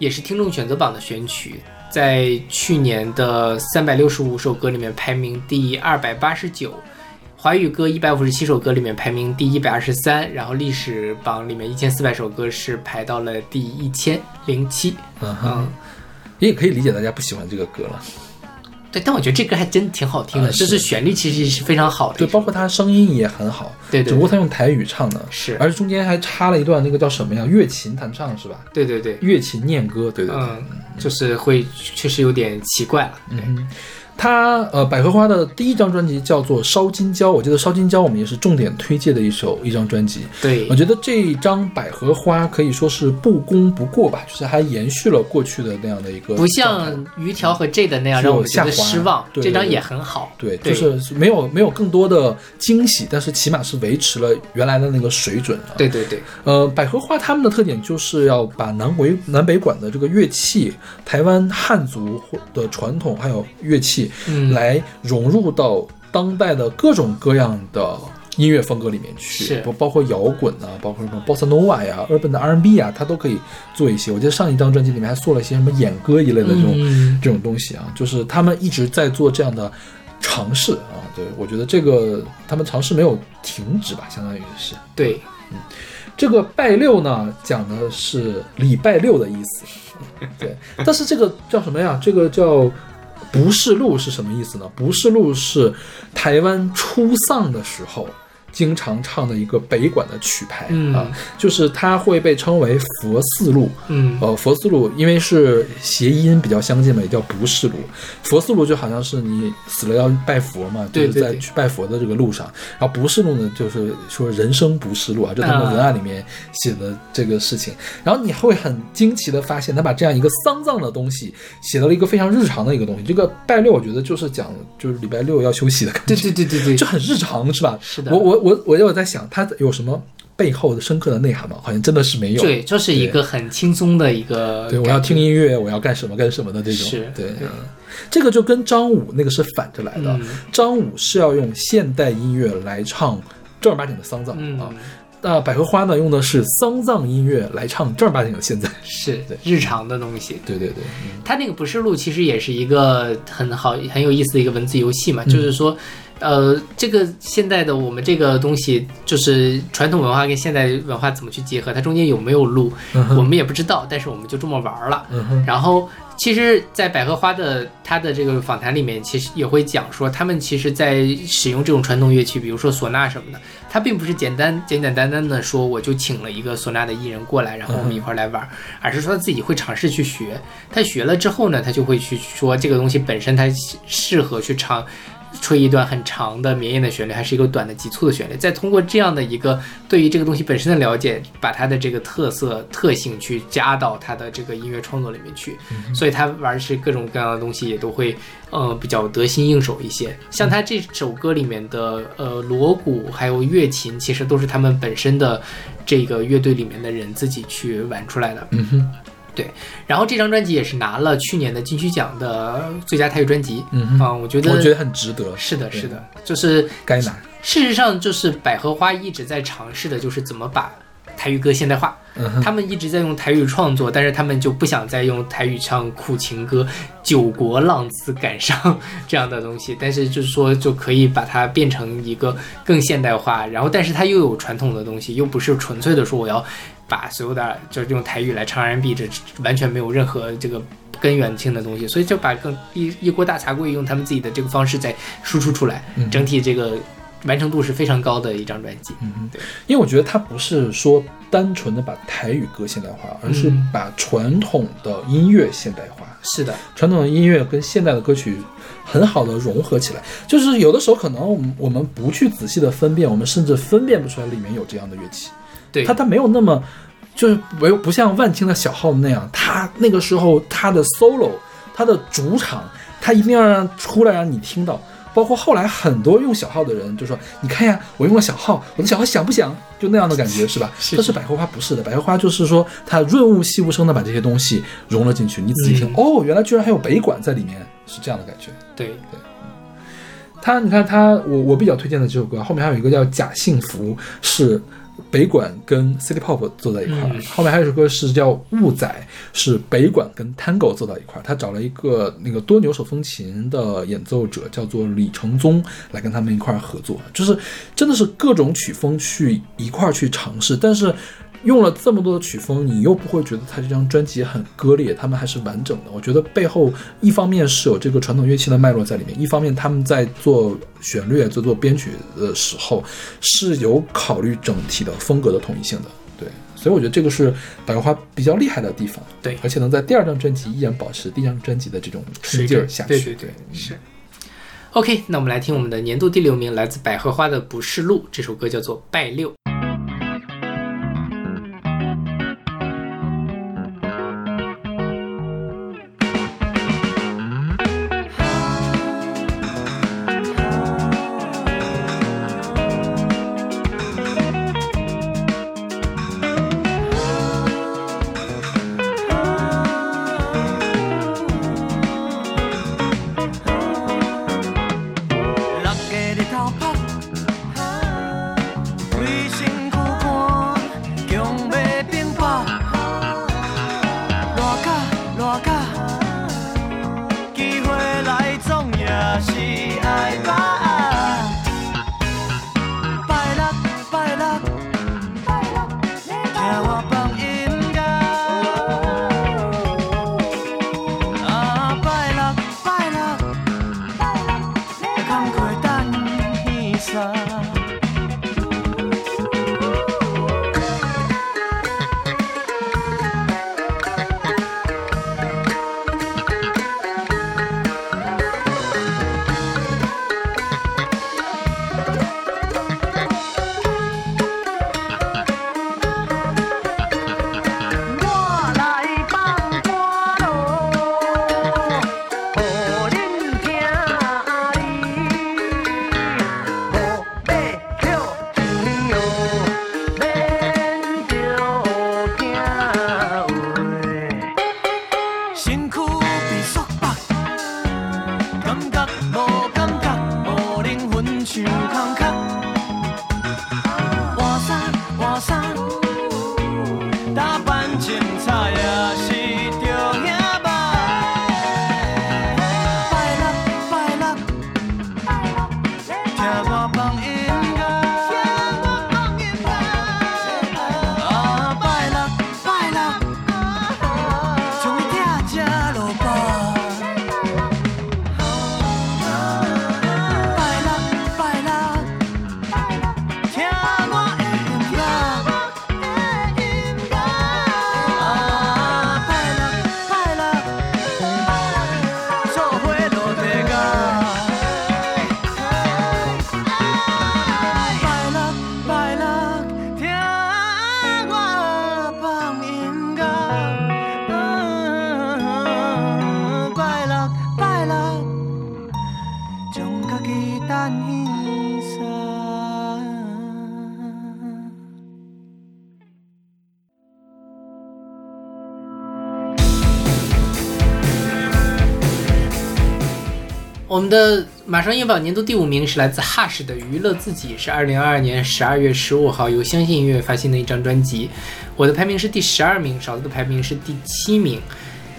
也是听众选择榜的选曲，在去年的三百六十五首歌里面排名第二百八十九。华语歌一百五十七首歌里面排名第一百二十三，然后历史榜里面一千四百首歌是排到了第一千零七。嗯哼，你，也可以理解大家不喜欢这个歌了。对，但我觉得这歌还真挺好听的，啊就是是旋律其实是非常好的一对，包括他声音也很好，对对只不过他用台语唱的，是而且中间还插了一段那个叫什么呀？乐琴弹唱是吧？对对对，乐琴念歌，对对对。嗯，就是会确实有点奇怪了。嗯哼，他呃，百合花的第一张专辑叫做《烧金胶》，我记得《烧金胶》我们也是重点推荐的一首一张专辑。对我，觉得这张百合花可以说是不攻不过吧，就是还延续了过去的那样的一个不像鱼条和 J 的那样让我们觉得失望，对这张也很好。对，对就是没有没有更多的惊喜，但是起码是维持了原来的那个水准啊。对对对，呃，百合花他们的特点就是要把南回南北管的这个乐器，台湾汉族的传统还有乐器，嗯来融入到当代的各种各样的音乐风格里面去，不包括摇滚啊，包括什么 bossa nova 呀、urban 的 R&B 啊，它都可以做一些。我记得上一张专辑里面还做了一些什么演歌一类的这种、嗯这种东西啊，就是他们一直在做这样的尝试啊。对我觉得这个他们尝试没有停止吧，相当于是。对，嗯这个拜六呢，讲的是礼拜六的意思，对。但是这个叫什么呀？这个叫不是路是什么意思呢？不是路是台湾出丧的时候。经常唱的一个北管的曲牌、嗯啊，就是它会被称为佛四路，嗯呃，佛四路因为是谐音比较相近嘛，也叫不是路。佛四路就好像是你死了要拜佛嘛，就是在去拜佛的这个路上。然后不是路呢，就是说人生不是路啊，这他们啊文案里面写的这个事情。然后你会很惊奇的发现，他把这样一个丧葬的东西写到了一个非常日常的一个东西。这个拜六，我觉得就是讲就是礼拜六要休息的感觉，对对对对对，就很日常，是吧？是的我我我我有在想，它有什么背后的深刻的内涵吗？好像真的是没有。对，就是一个很轻松的一个。对，我要听。音乐，我要干什么干什么的这种。是对对，这个就跟张武那个是反着来的。嗯张武是要用现代音乐来唱正儿八经的丧葬、嗯啊，那，百合花呢用的是丧葬音乐来唱正儿八经的现在，是日常的东西。对对对，它那个不是录，其实也是一个很好很有意思的一个文字游戏嘛，就是说。呃，这个现在的我们这个东西，就是传统文化跟现代文化怎么去结合？它中间有没有路，我们也不知道。但是我们就这么玩了。然后，其实，在百合花的他的这个访谈里面，其实也会讲说，他们其实在使用这种传统乐器，比如说唢呐什么的，他并不是简单简简单单的说我就请了一个唢呐的艺人过来，然后我们一块来玩，而是说他自己会尝试去学。他学了之后呢，他就会去说这个东西本身它适合去唱。吹一段很长的绵延的旋律，还是一个短的急促的旋律？再通过这样的一个对于这个东西本身的了解，把它的这个特色特性去加到它的这个音乐创作里面去，所以他玩是各种各样的东西也都会，呃，比较得心应手一些。像他这首歌里面的呃锣鼓还有乐琴，其实都是他们本身的这个乐队里面的人自己去玩出来的。嗯哼。对，然后这张专辑也是拿了去年的金曲奖的最佳台语专辑，嗯我觉得我觉得很值得。是的，是的，就是该拿。事实上，就是百合花一直在尝试的，就是怎么把台语歌现代化。他们一直在用台语创作，但是他们就不想再用台语唱苦情歌、九国浪子感伤 这样的东西。但是就是说，就可以把它变成一个更现代化，然后但是它又有传统的东西，又不是纯粹的说我要。把所有的就是用台语来唱 R&B，这完全没有任何这个根源性的东西，所以就把更一一锅大茶柜用他们自己的这个方式再输出出来，整体这个完成度是非常高的一张专辑。嗯，对，因为我觉得它不是说单纯的把台语歌现代化，而是把传统的音乐现代化。是的，传统的音乐跟现代的歌曲很好的融合起来，就是有的时候可能我们我们不去仔细的分辨，我们甚至分辨不出来里面有这样的乐器。对他，他没有那么，就是没有不像万青的小号那样，他那个时候他的 solo，他的主场，他一定要让出来让你听到。包括后来很多用小号的人就说：“你看呀，我用了小号，我的小号响不响？就那样的感觉，是吧？”但是百合花不是的，百合花就是说它润物细无声的把这些东西融了进去，你仔细听，哦，原来居然还有北管在里面，是这样的感觉。对对。他，你看他，我我比较推荐的这首歌后面还有一个叫《假幸福》，是。北管跟 City Pop 坐在一块儿，后面还有一首歌是叫《雾仔》，是北管跟 Tango 坐到一块儿。他找了一个那个多牛手风琴的演奏者，叫做李承宗，来跟他们一块儿合作，就是真的是各种曲风去一块儿去尝试，但是。用了这么多的曲风，你又不会觉得他这张专辑很割裂，他们还是完整的。我觉得背后一方面是有这个传统乐器的脉络在里面，一方面他们在做旋律、做做编曲的时候是有考虑整体的风格的统一性的。对，所以我觉得这个是百合花比较厉害的地方。对，而且能在第二张专辑依然保持第一张专辑的这种冲劲儿下去。对对对，是。OK，那我们来听我们的年度第六名，来自百合花的《不是路》这首歌，叫做《拜六》。的马上音乐榜年度第五名是来自 Hush 的《娱乐自己》，是二零二二年十二月十五号由相信音乐发行的一张专辑。我的排名是第十二名，勺子的排名是第七名。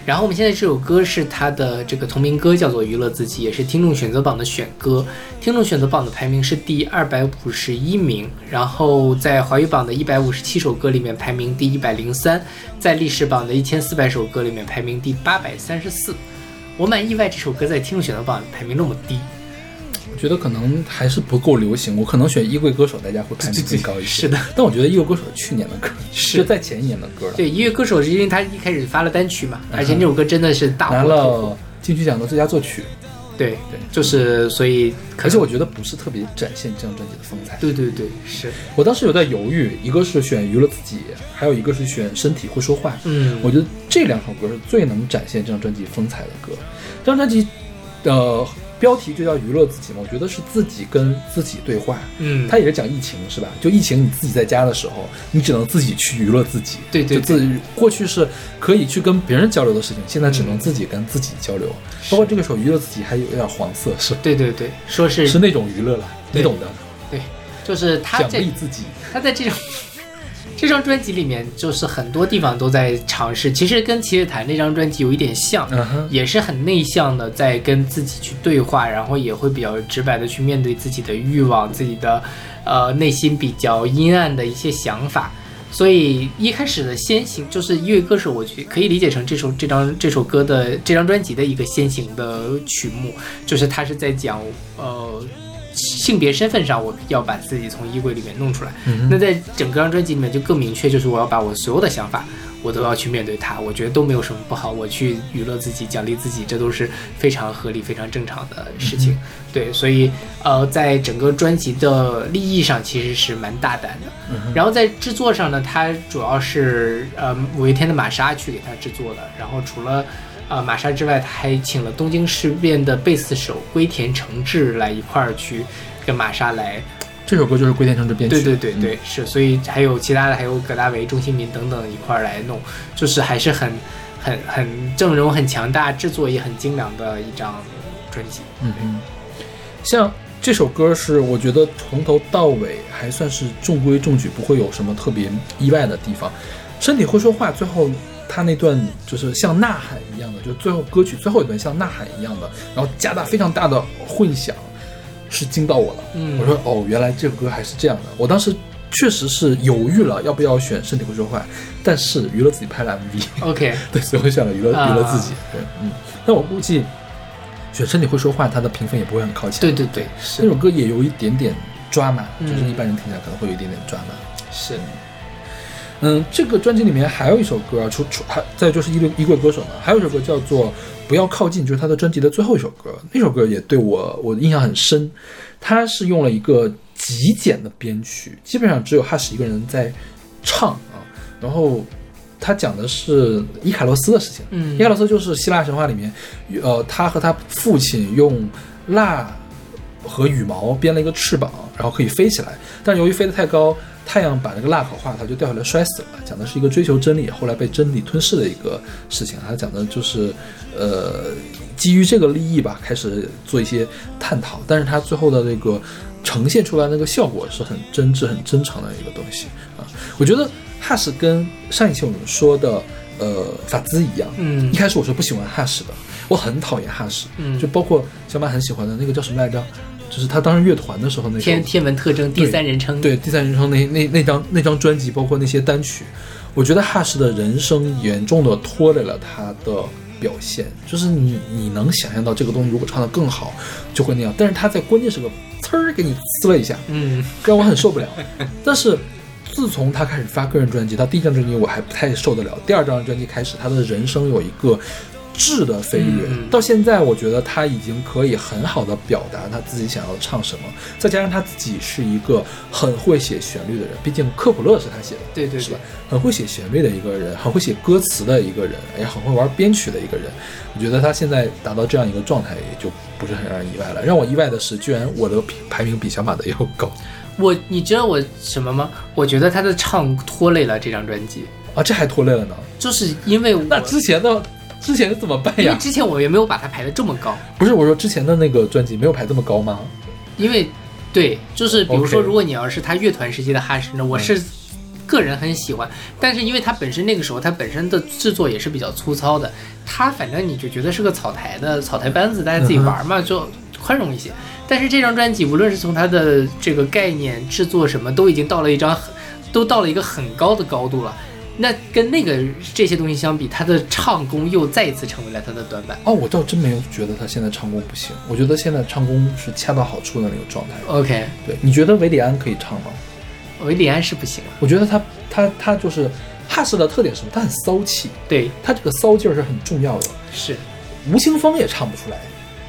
然后我们现在这首歌是他的这个同名歌，叫做《娱乐自己》，也是听众选择榜的选歌。听众选择榜的排名是第二百五十一名，然后在华语榜的一百五十七首歌里面排名第一百零三，在历史榜的一千四百首歌里面排名第八百三十四。我蛮意外这首歌在听众选择榜排名那么低。我觉得可能还是不够流行，我可能选衣柜歌手，大家会排名更高一些。是的，但我觉得衣柜歌手是去年的歌，是在前一年的歌了。对，衣柜歌手是因为他一开始发了单曲嘛，而且那首歌真的是大拿了金曲奖的最佳作曲。对对，就是所以，而且我觉得不是特别展现这张专辑的风采。对对对，是我当时有在犹豫，一个是选娱乐自己，还有一个是选身体会说话。嗯，我觉得这两首歌是最能展现这张专辑风采的歌。这张专辑，呃。标题就叫娱乐自己嘛，我觉得是自己跟自己对话。嗯，他也是讲疫情是吧？就疫情你自己在家的时候，你只能自己去娱乐自己。对对，自己过去是可以去跟别人交流的事情，现在只能自己跟自己交流。包括这个时候娱乐自己还有点黄色，是对对对，说是是那种娱乐了，你懂的。对，就是他奖励自己，他在这种。这张专辑里面就是很多地方都在尝试，其实跟《七月谈》那张专辑有一点像，也是很内向的，在跟自己去对话，然后也会比较直白的去面对自己的欲望，自己的呃内心比较阴暗的一些想法。所以一开始的先行就是音乐歌手，我觉可以理解成这首这张这首歌的这张专辑的一个先行的曲目，就是他是在讲呃。性别身份上，我要把自己从衣柜里面弄出来。那在整个张专辑里面就更明确，就是我要把我所有的想法，我都要去面对它。我觉得都没有什么不好，我去娱乐自己、奖励自己，这都是非常合理、非常正常的事情。对，所以呃，在整个专辑的立意上其实是蛮大胆的。然后在制作上呢，它主要是呃五月天的玛莎去给他制作的。然后除了啊，玛莎之外，他还请了东京事变的贝斯手龟田诚志来一块儿去跟玛莎来。这首歌就是龟田诚志编曲。对对对对，是。所以还有其他的，还有葛大为、钟兴民等等一块儿来弄，就是还是很很很阵容很强大，制作也很精良的一张专辑。嗯嗯。像这首歌是，我觉得从头到尾还算是中规中矩，不会有什么特别意外的地方。身体会说话，最后。他那段就是像呐喊一样的，就最后歌曲最后一段像呐喊一样的，然后加大非常大的混响，是惊到我了。嗯，我说哦，原来这个歌还是这样的。我当时确实是犹豫了要不要选《身体会说话》，但是娱乐自己拍了 MV。OK，对，所以我选了娱乐娱乐自己。对，嗯，但我估计选《身体会说话》，它的评分也不会很靠前。对对对，那首歌也有一点点抓马，就是一般人听起来可能会有一点点抓马。是。嗯，这个专辑里面还有一首歌，除除还再就是衣柜衣柜歌手嘛，还有一首歌叫做《不要靠近》，就是他的专辑的最后一首歌。那首歌也对我我印象很深，他是用了一个极简的编曲，基本上只有哈什一个人在唱啊。然后他讲的是伊卡洛斯的事情。嗯，伊卡洛斯就是希腊神话里面，呃，他和他父亲用蜡和羽毛编了一个翅膀，然后可以飞起来，但由于飞得太高。太阳把那个蜡烤化，它就掉下来摔死了。讲的是一个追求真理，后来被真理吞噬的一个事情。他讲的就是，呃，基于这个利益吧，开始做一些探讨。但是他最后的那个呈现出来那个效果是很真挚、很真诚的一个东西啊。我觉得哈士跟上一期我们说的呃法兹一样，嗯，一开始我是不喜欢哈士的，我很讨厌哈士，嗯，就包括小马很喜欢的那个叫什么来着？就是他当时乐团的时候，那天天文特征第三人称，对第三人称那那那张那张专辑，包括那些单曲，我觉得 Hush 的人生严重的拖累了他的表现。就是你你能想象到这个东西如果唱得更好，就会那样。但是他在关键时刻，呲儿给你呲了一下，嗯，让我很受不了。但是自从他开始发个人专辑，他第一张专辑我还不太受得了，第二张专辑开始，他的人生有一个。质的飞跃，到现在我觉得他已经可以很好的表达他自己想要唱什么，再加上他自己是一个很会写旋律的人，毕竟科普勒是他写的，对对，是吧？很会写旋律的一个人，很会写歌词的一个人，也很会玩编曲的一个人。我觉得他现在达到这样一个状态，也就不是很让人意外了。让我意外的是，居然我的排名比小马的要高。我，你知道我什么吗？我觉得他的唱拖累了这张专辑啊，这还拖累了呢？就是因为那之前的。之前怎么办呀？因为之前我也没有把它排的这么高。不是我说之前的那个专辑没有排这么高吗？因为，对，就是比如说，如果你要是他乐团时期的哈士，呢我是个人很喜欢，但是因为他本身那个时候他本身的制作也是比较粗糙的，他反正你就觉得是个草台的草台班子，大家自己玩嘛，就宽容一些。但是这张专辑，无论是从它的这个概念、制作什么，都已经到了一张很，都到了一个很高的高度了。那跟那个这些东西相比，他的唱功又再一次成为了他的短板。哦，我倒真没有觉得他现在唱功不行，我觉得现在唱功是恰到好处的那个状态。OK，对，你觉得维里安可以唱吗？维里安是不行。我觉得他他他就是哈士的特点是什么？他很骚气，对他这个骚劲儿是很重要的。是，吴青峰也唱不出来。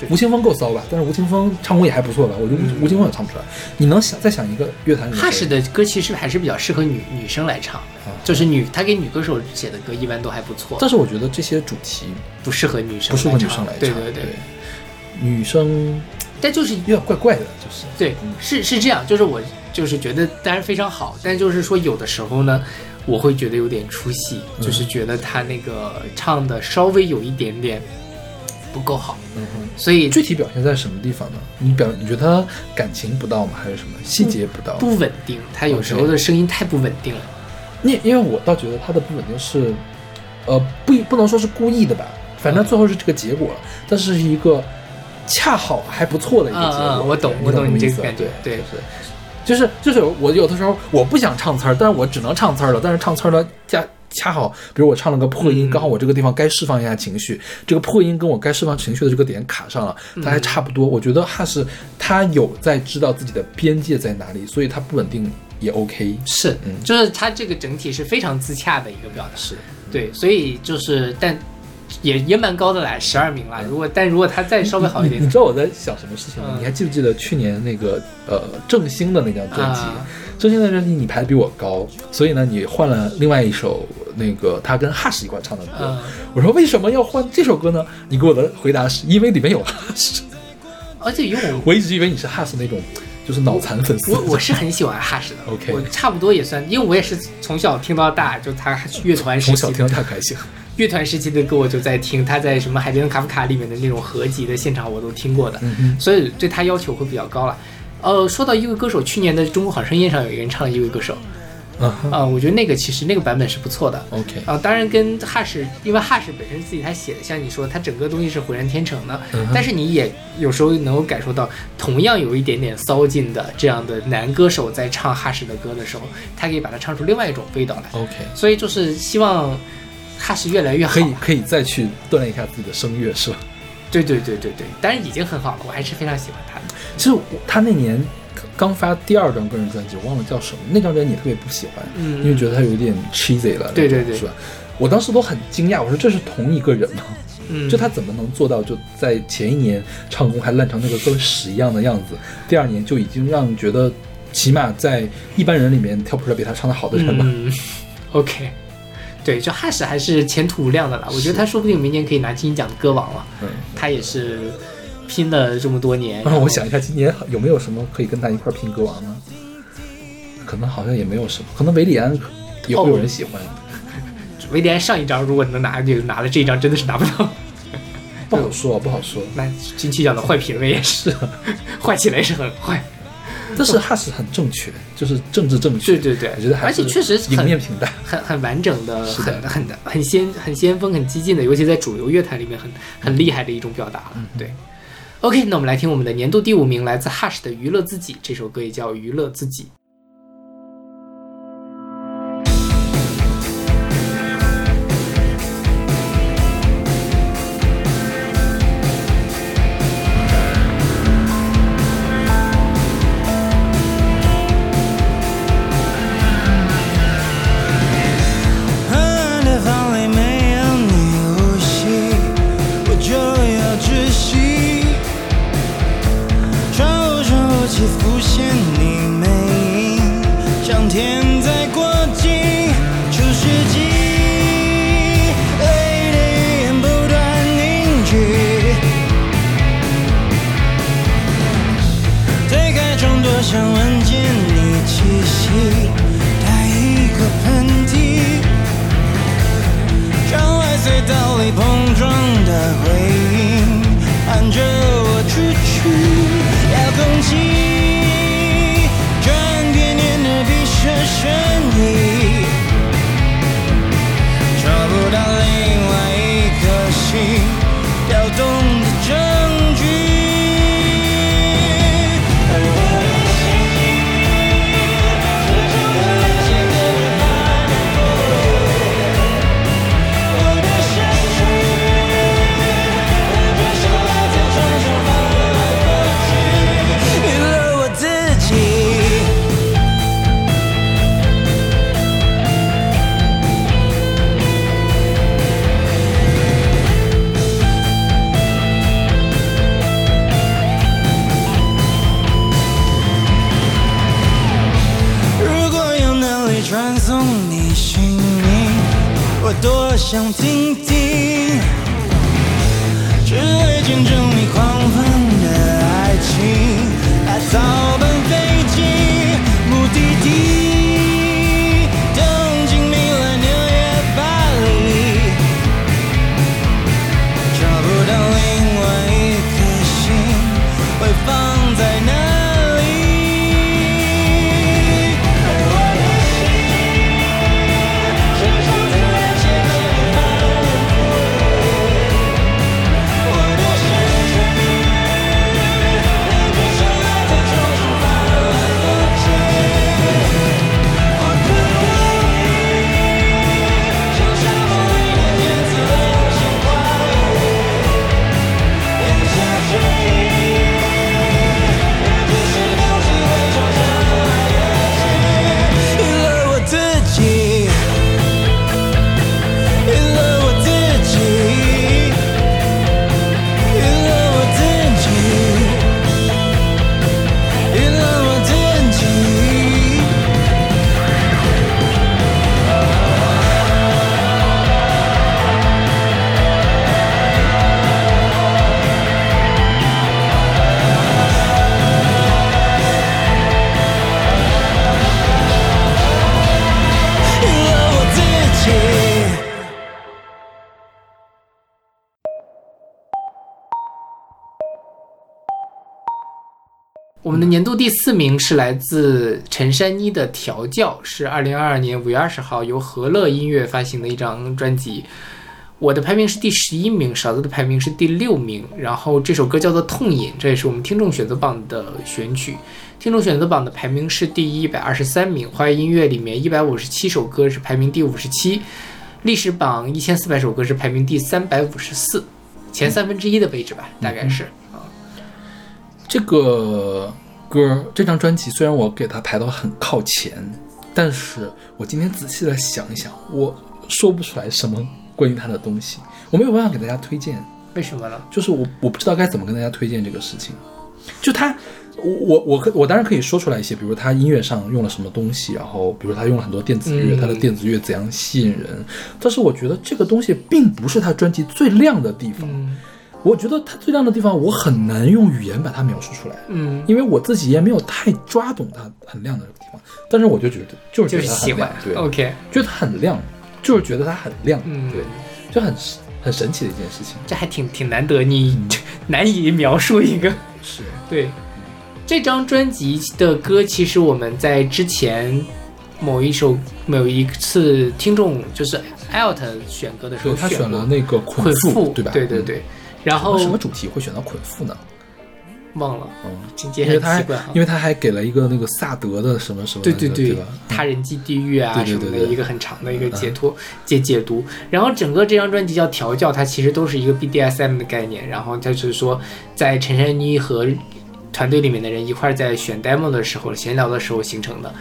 吴青峰够骚吧？但是吴青峰唱功也还不错吧？我觉得吴青峰也唱不出来。你能想再想一个乐坛里哈士的歌，其实还是比较适合女女生来唱，就是女他给女歌手写的歌一般都还不错。但是我觉得这些主题不适合女生，不适合女生来唱。对对对，女生，但就是有点怪怪的，就是对，是是这样，就是我就是觉得当然非常好，但就是说有的时候呢，我会觉得有点出戏，就是觉得他那个唱的稍微有一点点。不够好，嗯哼，所以具体表现在什么地方呢？你表你觉得他感情不到吗？还是什么细节不到？不稳定，他有时候的声音太不稳定了。你因为我倒觉得他的不稳定是，呃，不不能说是故意的吧，反正最后是这个结果，但是是一个恰好还不错的一个结果。我懂，我懂你这个感觉，对，对，就是就是我有的时候我不想唱词儿，但是我只能唱词儿了，但是唱词儿呢加。恰好，比如我唱了个破音，刚好我这个地方该释放一下情绪，这个破音跟我该释放情绪的这个点卡上了，它还差不多。我觉得哈是他有在知道自己的边界在哪里，所以他不稳定也 OK。是，嗯就是他这个整体是非常自洽的一个表达。是，对，所以就是，但也也蛮高的了，十二名了。如果但如果他再稍微好一点，你知道我在想什么事情吗？你还记不记得去年那个呃郑兴的那张专辑？郑兴的专辑你排的比我高，所以呢，你换了另外一首。那个他跟哈士一块唱的歌，我说为什么要换这首歌呢？你给我的回答是因为里面有哈士，而且因为我我一直以为你是哈士那种就是脑残粉丝。我我是很喜欢哈士的，OK，我差不多也算，因为我也是从小听到大，就他乐团时期，从小听到大开心。乐团时期的歌我就在听，他在什么《海边的卡夫卡》里面的那种合集的现场我都听过的，所以对他要求会比较高了。呃，说到一位歌手，去年的《中国好声音》上有一个人唱了一位歌手。啊，我觉得那个其实那个版本是不错的。OK，啊，当然跟哈士，因为哈士本身自己他写的，像你说他整个东西是浑然天成的，但是你也有时候能够感受到，同样有一点点骚劲的这样的男歌手在唱哈士的歌的时候，他可以把它唱出另外一种味道来。OK，所以就是希望哈士越来越好，可以可以再去锻炼一下自己的声乐，是吧？对对对对对，当然已经很好了，我还是非常喜欢他的。其实他那年。刚发第二张个人专辑，我忘了叫什么。那张专辑你特别不喜欢，因为觉得他有点 cheesy 了，对对对，是吧？我当时都很惊讶，我说这是同一个人吗？嗯，就他怎么能做到就在前一年唱功还烂成那个跟屎一样的样子，第二年就已经让觉得起码在一般人里面跳不出来比他唱的好的人吧？OK，对，就哈士还是前途无量的啦。我觉得他说不定明年可以拿金鹰奖的歌王了。嗯，他也是。拼了这么多年，让 我想一下，今年有没有什么可以跟他一块拼歌王呢？可能好像也没有什么，可能维里安也会有人喜欢。维里安上一张如果能拿就拿了，这一张真的是拿不到。不好说，不好说。那金曲奖的坏品味也是，坏起来是很坏。但是哈是很正确，就是政治正确。对对对，我觉得而且确实迎面平淡，很很完整的，很很很先很先锋、很激进的，尤其在主流乐坛里面很很厉害的一种表达了。对。OK，那我们来听我们的年度第五名，来自 Hush 的《娱乐自己》这首歌，也叫《娱乐自己》。年度第四名是来自陈珊妮的《调教》，是二零二二年五月二十号由和乐音乐发行的一张专辑。我的排名是第十一名，勺子的排名是第六名。然后这首歌叫做《痛饮》，这也是我们听众选择榜的选曲。听众选择榜的排名是第一百二十三名，华语音乐里面一百五十七首歌是排名第五十七，历史榜一千四百首歌是排名第三百五十四，前三分之一的位置吧，大概是啊。这个歌这张专辑虽然我给它排到很靠前，但是我今天仔细的想一想，我说不出来什么关于它的东西，我没有办法给大家推荐，为什么呢？就是我我不知道该怎么跟大家推荐这个事情。就它，我我我可我当然可以说出来一些，比如它音乐上用了什么东西，然后比如它用了很多电子乐，嗯它的电子乐怎样吸引人。但是我觉得这个东西并不是它专辑最亮的地方。嗯我觉得它最亮的地方，我很难用语言把它描述出来。嗯，因为我自己也没有太抓懂它很亮的这个地方，但是我就觉得就是喜欢，对，OK，觉得它很亮，就是觉得它很亮，嗯对，就很很神奇的一件事情。这还挺挺难得，你 难以描述一个。是，对，这张专辑的歌，其实我们在之前某一首某一次听众就是 Elton 选歌的时候他选了那个捆捆缚，对吧？嗯。对对对，然后什么主题会选到捆缚呢？忘了，嗯，因为他还很奇怪哈。因为他还给了一个那个萨德的什么什么对对对他人即地狱啊什么的一个很长的一个解脱解解读，然后整个这张专辑叫调教，它其实都是一个 BDSM 的概念，然后它就是说在陈珊妮和团队里面的人一块儿在选 demo 的时候闲聊的时候形成的。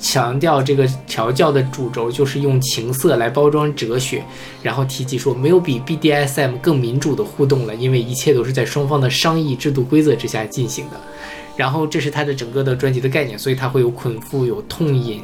强调这个调教的主轴就是用情色来包装哲学，然后提及说没有比 BDSM 更民主的互动了，因为一切都是在双方的商议制度规则之下进行的。然后这是他的整个的专辑的概念，所以他会有捆缚，有痛饮。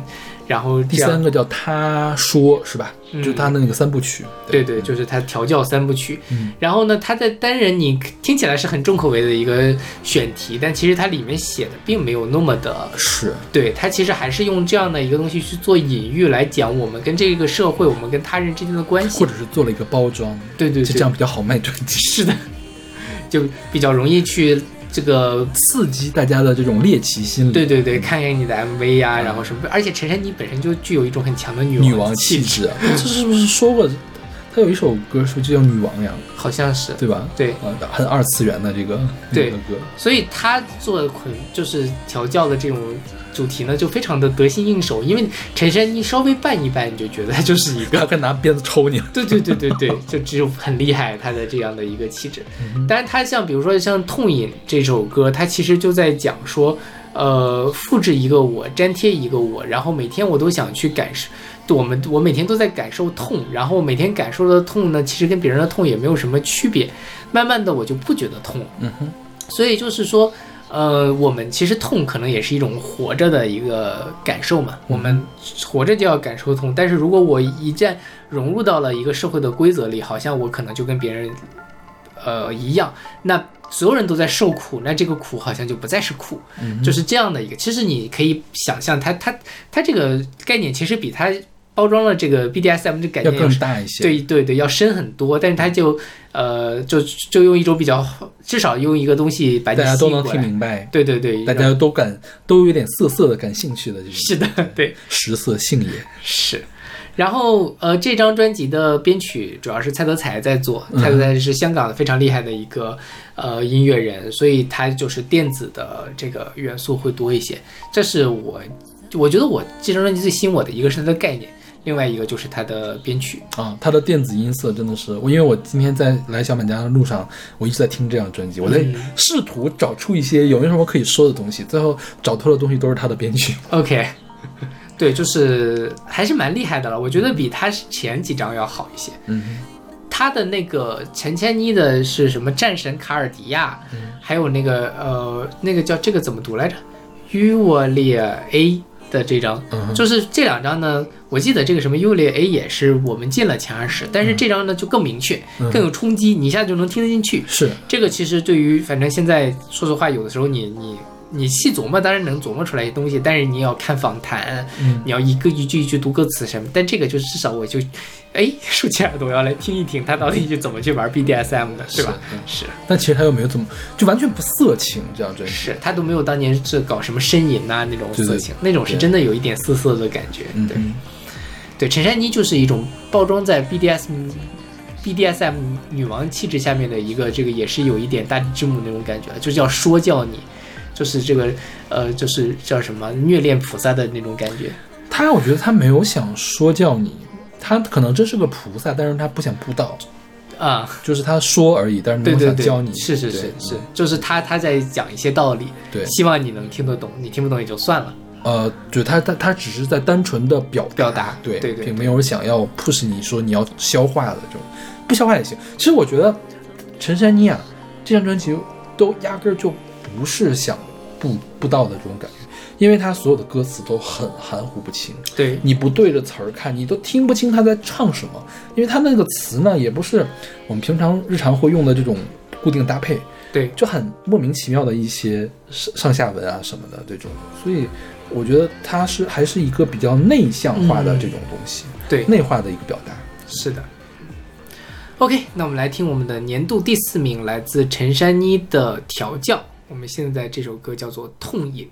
然后第三个叫他说是吧？就是他的那个三部曲。对对，就是他调教三部曲。然后呢，他在单人你听起来是很重口味的一个选题，但其实它里面写的并没有那么的。是。对他其实还是用这样的一个东西去做隐喻来讲我们跟这个社会，我们跟他人之间的关系，或者是做了一个包装。对对，这样比较好卖专辑。是的，就比较容易去。这个刺激大家的这种猎奇心理，对对对，看看你的 MV 呀，然后什么，而且陈珊妮本身就具有一种很强的女女王气质，这是不是说过？他有一首歌是不是就叫《女王》呀？好像是，对吧？对，很二次元的这个对。歌，所以他做的捆就是调教的这种主题呢，就非常的得心应手。因为陈珊妮稍微扮一扮，你就觉得他就是一个，他会拿鞭子抽你。对对对对对，就只有很厉害他的这样的一个气质。但是他像比如说像《痛饮》这首歌，他其实就在讲说，呃，复制一个我，粘贴一个我，然后每天我都想去感受。我们我每天都在感受痛，然后每天感受的痛呢，其实跟别人的痛也没有什么区别。慢慢的，我就不觉得痛。嗯哼。所以就是说，呃，我们其实痛可能也是一种活着的一个感受嘛。我们活着就要感受痛，但是如果我一旦融入到了一个社会的规则里，好像我可能就跟别人，呃，一样。那所有人都在受苦，那这个苦好像就不再是苦，就是这样的一个。其实你可以想象，它它它这个概念其实比它。包装了这个 BDSM 这概念要更大一些，对对对，要深很多。但是他就呃，就就用一种比较，至少用一个东西把大家都能听明白。对对对，大家都感都有点色色的感兴趣的这种。是的，对，食色性也。是。然后呃，这张专辑的编曲主要是蔡德才在做，蔡德才是香港的非常厉害的一个呃音乐人，所以他就是电子的这个元素会多一些。这是我我觉得我这张专辑最吸引我的一个是它的概念。另外一个就是它的编曲啊，它的电子音色真的是我，因为我今天在来小满家的路上，我一直在听这张专辑，我在试图找出一些有没有什么可以说的东西，最后找到的东西都是他的编曲。OK，对，就是还是蛮厉害的了，我觉得比他前几张要好一些。嗯，他的那个陈千妮的是什么战神卡尔迪亚，还有那个呃那个叫这个怎么读来着？与我列 A。的这张，就是这两张呢，我记得这个什么 U 列 A 也是我们进了前二十，但是这张呢就更明确，更有冲击，你一下就能听得进去。是这个，其实对于反正现在说实话，有的时候你你。你细琢磨，当然能琢磨出来一些东西，但是你要看访谈，你要一个一句一句读歌词什么。但这个就至少我就，哎，竖起耳朵要来听一听，他到底是怎么去玩 BDSM 的，对吧？是。但其实他又没有怎么，就完全不色情，这样真是。他都没有当年是搞什么呻吟呐那种色情，那种是真的有一点涩涩的感觉。对，对，陈珊妮就是一种包装在 BDSM BDSM 女王气质下面的一个，这个也是有一点大地之母那种感觉，就是要说教你。就是这个，呃，就是叫什么虐恋菩萨的那种感觉。他，我觉得他没有想说教你，他可能真是个菩萨，但是他不想布道，啊，就是他说而已，但是没有想教你。是是是是，就是他他在讲一些道理，对，希望你能听得懂，你听不懂也就算了。呃，就他他他只是在单纯的表表达，对对对，并没有想要 push 你说你要消化的这种，不消化也行。其实我觉得陈珊妮啊，这张专辑都压根儿就。不是想布布道的这种感觉，因为他所有的歌词都很含糊不清。对，你不对着词儿看，你都听不清他在唱什么。因为他那个词呢，也不是我们平常日常会用的这种固定搭配。对，就很莫名其妙的一些上上下文啊什么的这种。所以我觉得他是还是一个比较内向化的这种东西。对，内化的一个表达。是的。OK，那我们来听我们的年度第四名，来自陈珊妮的调教。我们现在这首歌叫做《痛饮》。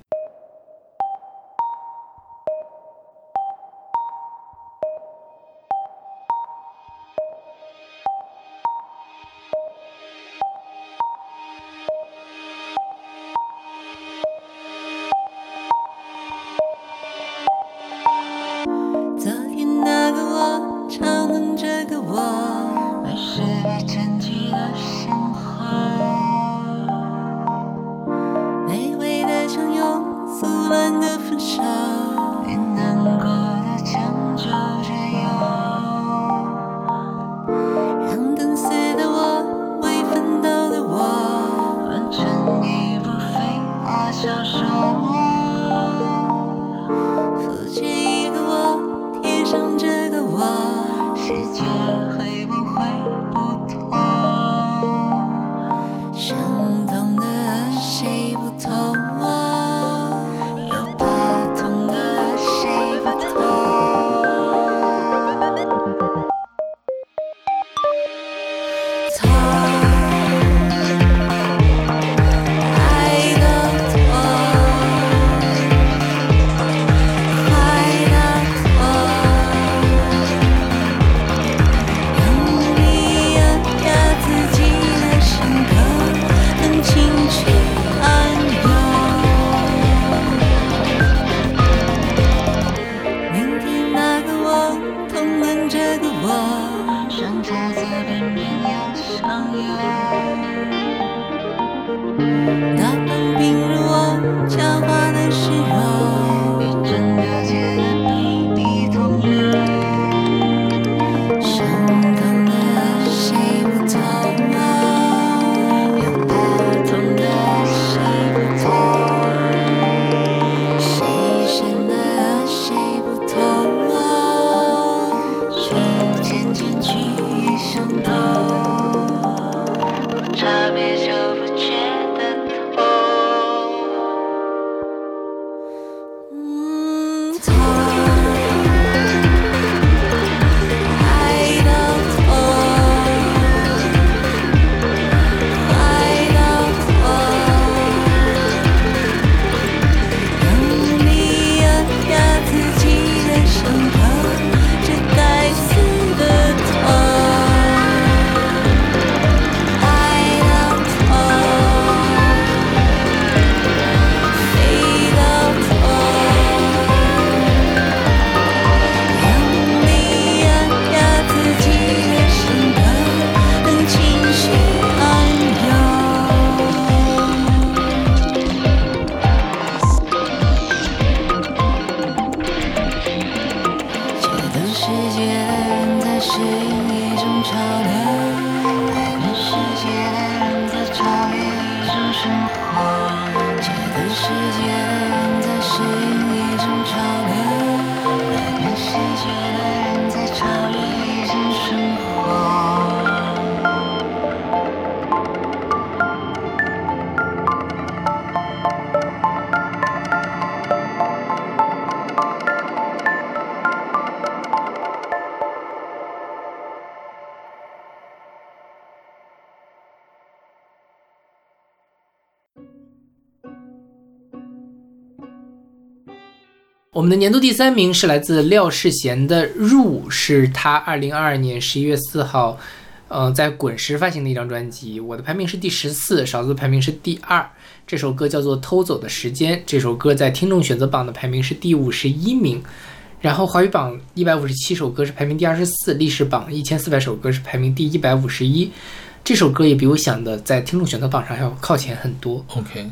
年度第三名是来自廖世贤的《入》，是他二零二二年十一月四号，呃，在滚石发行的一张专辑。我的排名是第十四，勺子排名是第二。这首歌叫做《偷走的时间》，这首歌在听众选择榜的排名是第五十一名。然后华语榜一百五十七首歌是排名第二十四，历史榜一千四百首歌是排名第一百五十一。这首歌也比我想的在听众选择榜上要靠前很多。OK。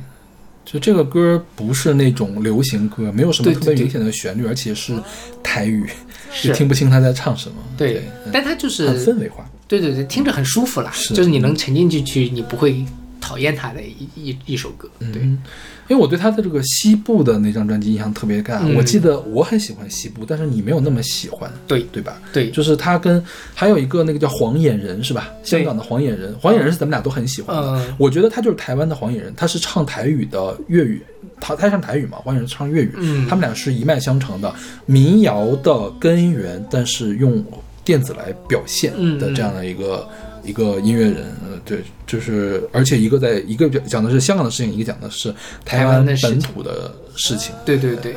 就这个歌不是那种流行歌，没有什么特别明显的旋律，而且是台语，是听不清他在唱什么。对，但他就是很氛围化。对对对，听着很舒服啦，就是你能沉浸进去，你不会。讨厌他的一一一首歌，对，因为我对他的这个西部的那张专辑印象特别干。我记得我很喜欢西部，但是你没有那么喜欢，对对吧？对，就是他跟还有一个那个叫黄眼人是吧？香港的黄眼人，黄眼人是咱们俩都很喜欢的。我觉得他就是台湾的黄眼人，他是唱台语的粤语，他他唱台语嘛，黄眼人唱粤语，他们俩是一脉相承的民谣的根源，但是用电子来表现的这样的一个。一个音乐人，呃，对，就是，而且一个在一个讲的是香港的事情，一个讲的是台湾本土的事情。对对对，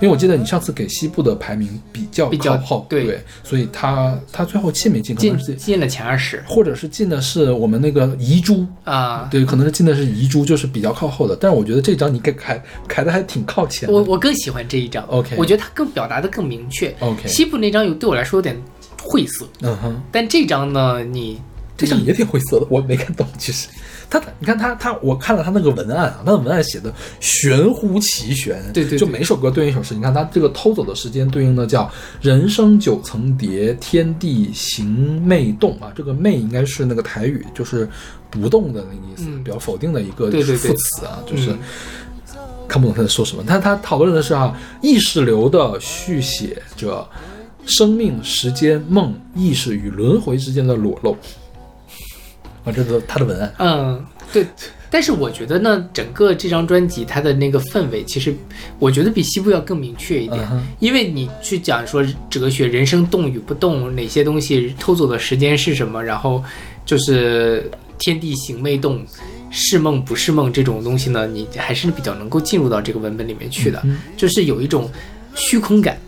因为我记得你上次给西部的排名比较靠后，对，所以他他最后进没进？进进了前二十，或者是进的是我们那个遗珠啊？对，可能是进的是遗珠，就是比较靠后的。但是我觉得这张你给开开的还挺靠前。我我更喜欢这一张，OK，我觉得他更表达的更明确。OK，西部那张有对我来说有点晦涩，嗯哼，但这张呢，你。这张也挺晦涩的，我没看懂。其实，他，你看他他，我看了他那个文案啊，他的文案写的玄乎其玄。对对，就每首歌对应一首诗。你看他这个偷走的时间对应的叫人生九层叠，天地行昧动啊。这个昧应该是那个台语，就是不动的那个意思，比较否定的一个副词啊，就是看不懂他在说什么。但他讨论的是啊，意识流的续写着生命、时间、梦、意识与轮回之间的裸露。啊，这都他的文案。嗯，对。但是我觉得呢，整个这张专辑它的那个氛围，其实我觉得比西部要更明确一点。因为你去讲说哲学、人生动与不动，哪些东西偷走的时间是什么，然后就是天地行未动，是梦不是梦这种东西呢，你还是比较能够进入到这个文本里面去的，就是有一种虚空感。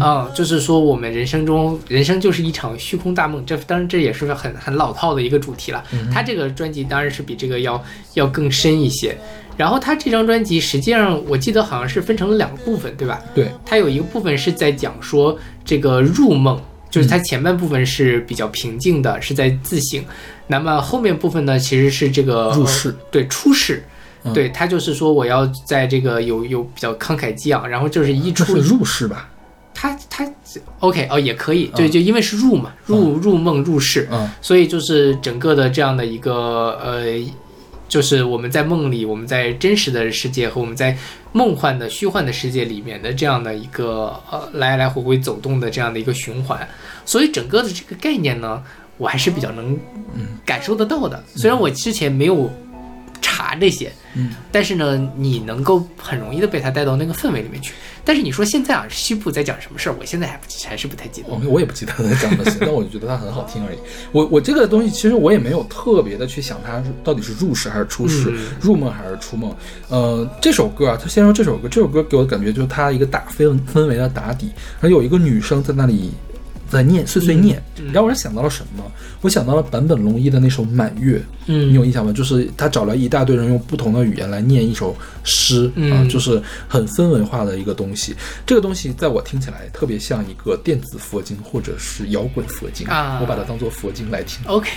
啊，就是说我们人生中，人生就是一场虚空大梦。这当然这也是很很老套的一个主题了。他这个专辑当然是比这个要要更深一些。然后他这张专辑实际上我记得好像是分成了两个部分，对吧？对，他有一个部分是在讲说这个入梦，就是它前半部分是比较平静的，是在自省。那么后面部分呢，其实是这个入世，对，出世。对他就是说我要在这个有有比较慷慨激昂，然后就是一出入世吧。他他，OK 哦，也可以，对，就因为是入嘛，入入梦入世，嗯，所以就是整个的这样的一个呃，就是我们在梦里，我们在真实的世界和我们在梦幻的虚幻的世界里面的这样的一个呃来来回回走动的这样的一个循环，所以整个的这个概念呢，我还是比较能感受得到的，虽然我之前没有。查这些，嗯，但是呢，你能够很容易的被他带到那个氛围里面去。但是你说现在啊，西部在讲什么事儿？我现在还不还是不太记得。我我也不记得他在讲什么，但我就觉得他很好听而已。我我这个东西其实我也没有特别的去想，它到底是入世还是出世，入梦还是出梦。呃，这首歌啊，他先说这首歌，这首歌给我的感觉就是他一个大氛氛围的打底，而有一个女生在那里。在念碎碎念，你知道我是想到了什么？我想到了坂本龙一的那首《满月》，嗯，你有印象吗？就是他找来一大堆人用不同的语言来念一首诗啊，就是很氛围化的一个东西。这个东西在我听起来特别像一个电子佛经或者是摇滚佛经啊，我把它当做佛经来听。OK，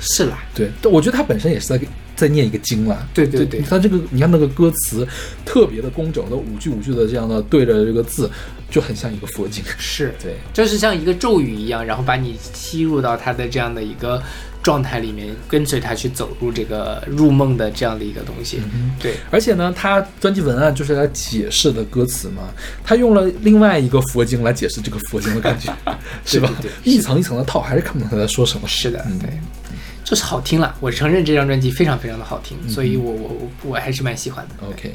是啦，对，我觉得他本身也是在在念一个经啦。对对对，他这个你看那个歌词特别的工整，的五句五句的这样的对着这个字。就很像一个佛经，是 对，就是像一个咒语一样，然后把你吸入到他的这样的一个状态里面，跟随他去走入这个入梦的这样的一个东西。对，而且呢，他专辑文案就是来解释的歌词嘛，他用了另外一个佛经来解释这个佛经的感觉，是吧？一层一层的套，还是看不懂他在说什么。是的，对，就是好听了。我承认这张专辑非常非常的好听，所以我我我我还是蛮喜欢的。OK。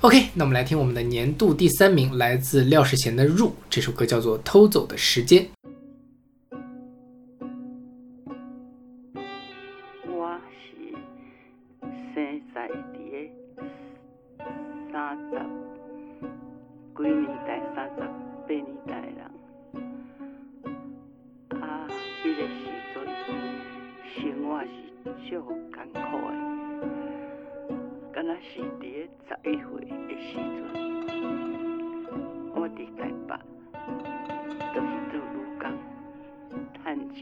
OK，那我们来听我们的年度第三名，来自廖世贤的《入》这首歌，叫做《偷走的时间》。我是生在的三十几年代、三十八年代的人，啊，迄个生活是足艰苦的，敢若是伫咧十一岁的时阵，我伫台北，就是做女工，趁钱，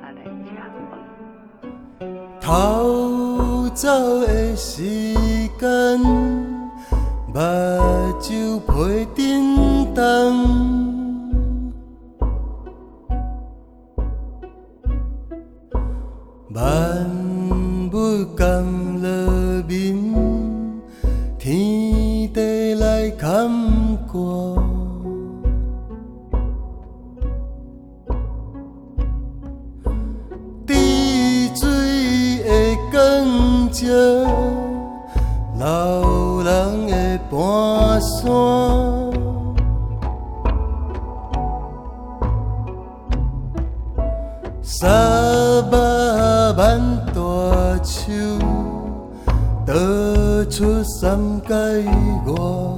啊来食饭。逃走的时间，目睭皮震动，万物降落面，天地来坎坷。滴水的光照，老人的盘山。三出三界外。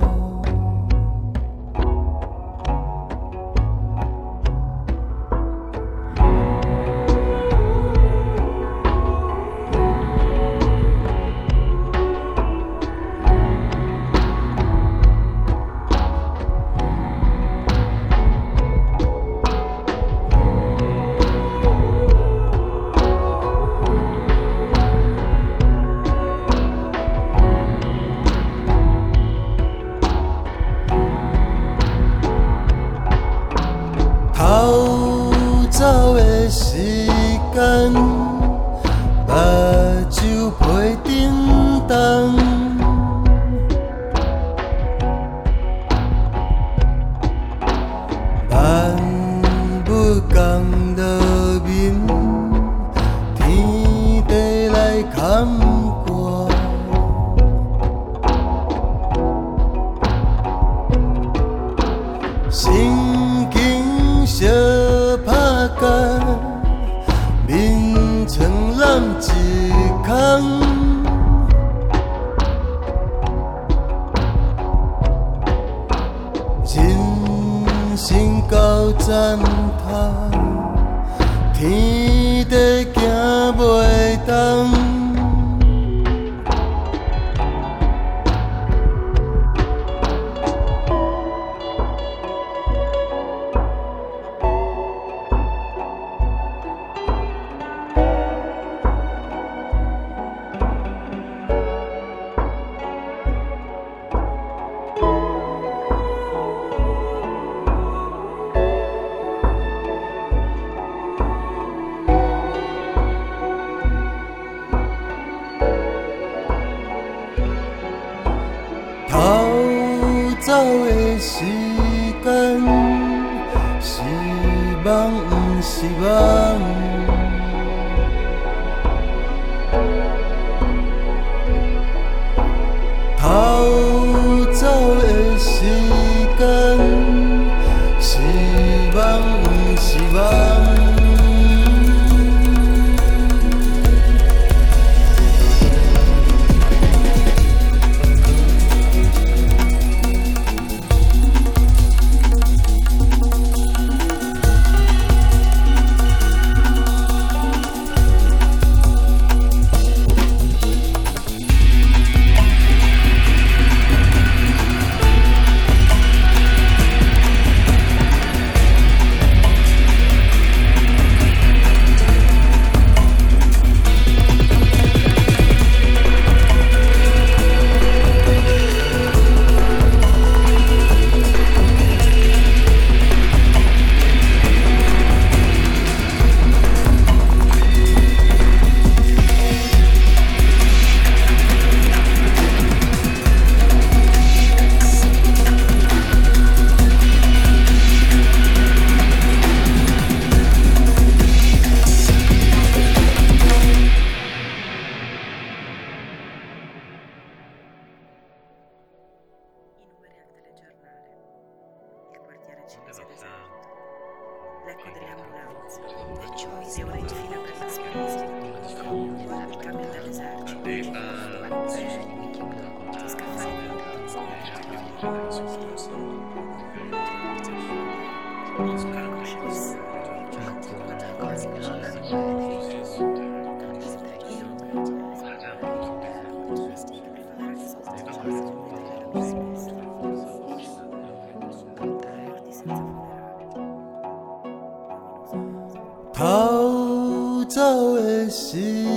逃走的时。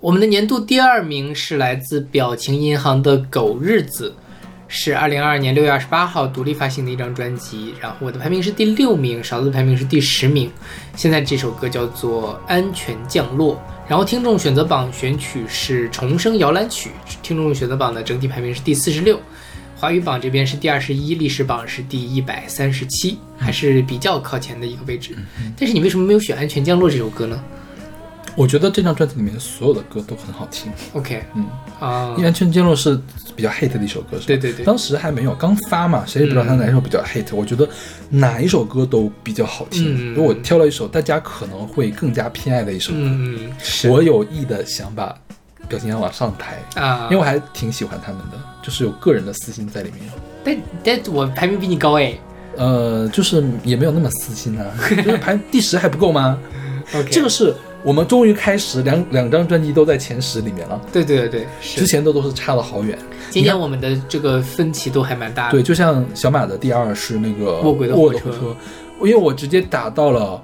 我们的年度第二名是来自表情银行的《狗日子》，是二零二二年六月二十八号独立发行的一张专辑。然后我的排名是第六名，勺子排名是第十名。现在这首歌叫做《安全降落》。然后听众选择榜选曲是《重生摇篮曲》，听众选择榜的整体排名是第四十六，华语榜这边是第二十一，历史榜是第一百三十七，还是比较靠前的一个位置。但是你为什么没有选《安全降落》这首歌呢？我觉得这张专辑里面所有的歌都很好听。OK，嗯啊，因为《安全降落》是比较 hate 的一首歌，是吧？对对对，当时还没有刚发嘛，谁也不知道他哪一首比较 hate。我觉得哪一首歌都比较好听。如果我挑了一首大家可能会更加偏爱的一首歌，嗯嗯，我有意的想把表情要往上抬啊，因为我还挺喜欢他们的，就是有个人的私心在里面。但但我排名比你高哎，呃，就是也没有那么私心啊，就是排第十还不够吗？OK，这个是。我们终于开始两两张专辑都在前十里面了。对对对对，之前都都是差了好远。今年我们的这个分歧都还蛮大的。对，就像小马的第二是那个卧轨的火车，因为我直接打到了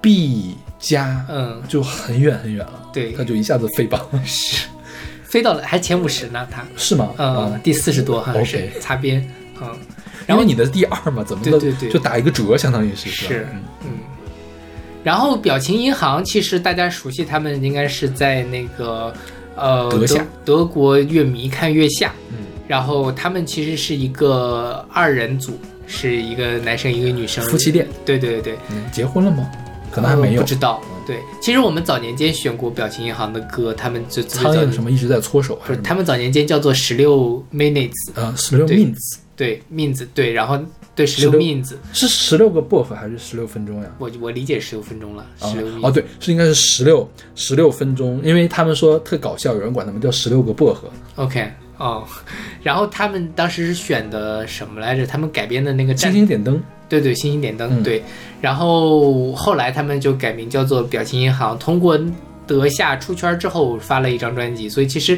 B 加，嗯，就很远很远了。对，他就一下子飞榜，是。飞到了还前五十呢，他。是吗？嗯，第四十多哈，OK，擦边，嗯，然后你的第二嘛，怎么对对对，就打一个折，相当于是是，嗯。然后表情银行其实大家熟悉他们应该是在那个呃德夏德国乐迷看月下，嗯，然后他们其实是一个二人组，是一个男生一个女生夫妻店，对对对，嗯，结婚了吗？可能还没有，不知道。对，其实我们早年间选过表情银行的歌，他们就苍蝇什么一直在搓手，不是他们早年间叫做十六 minutes，呃，十六 minutes，对 minutes，对，然后。对，十六 means 是十六个 buff 还是十六分钟呀？我我理解十六分钟了，十六哦，对，是应该是十六十六分钟，因为他们说特搞笑，有人管他们叫十六个薄荷。OK，哦，然后他们当时是选的什么来着？他们改编的那个星星点灯，对对，星星点灯，对。然后后来他们就改名叫做表情银行，通过德夏出圈之后发了一张专辑，所以其实。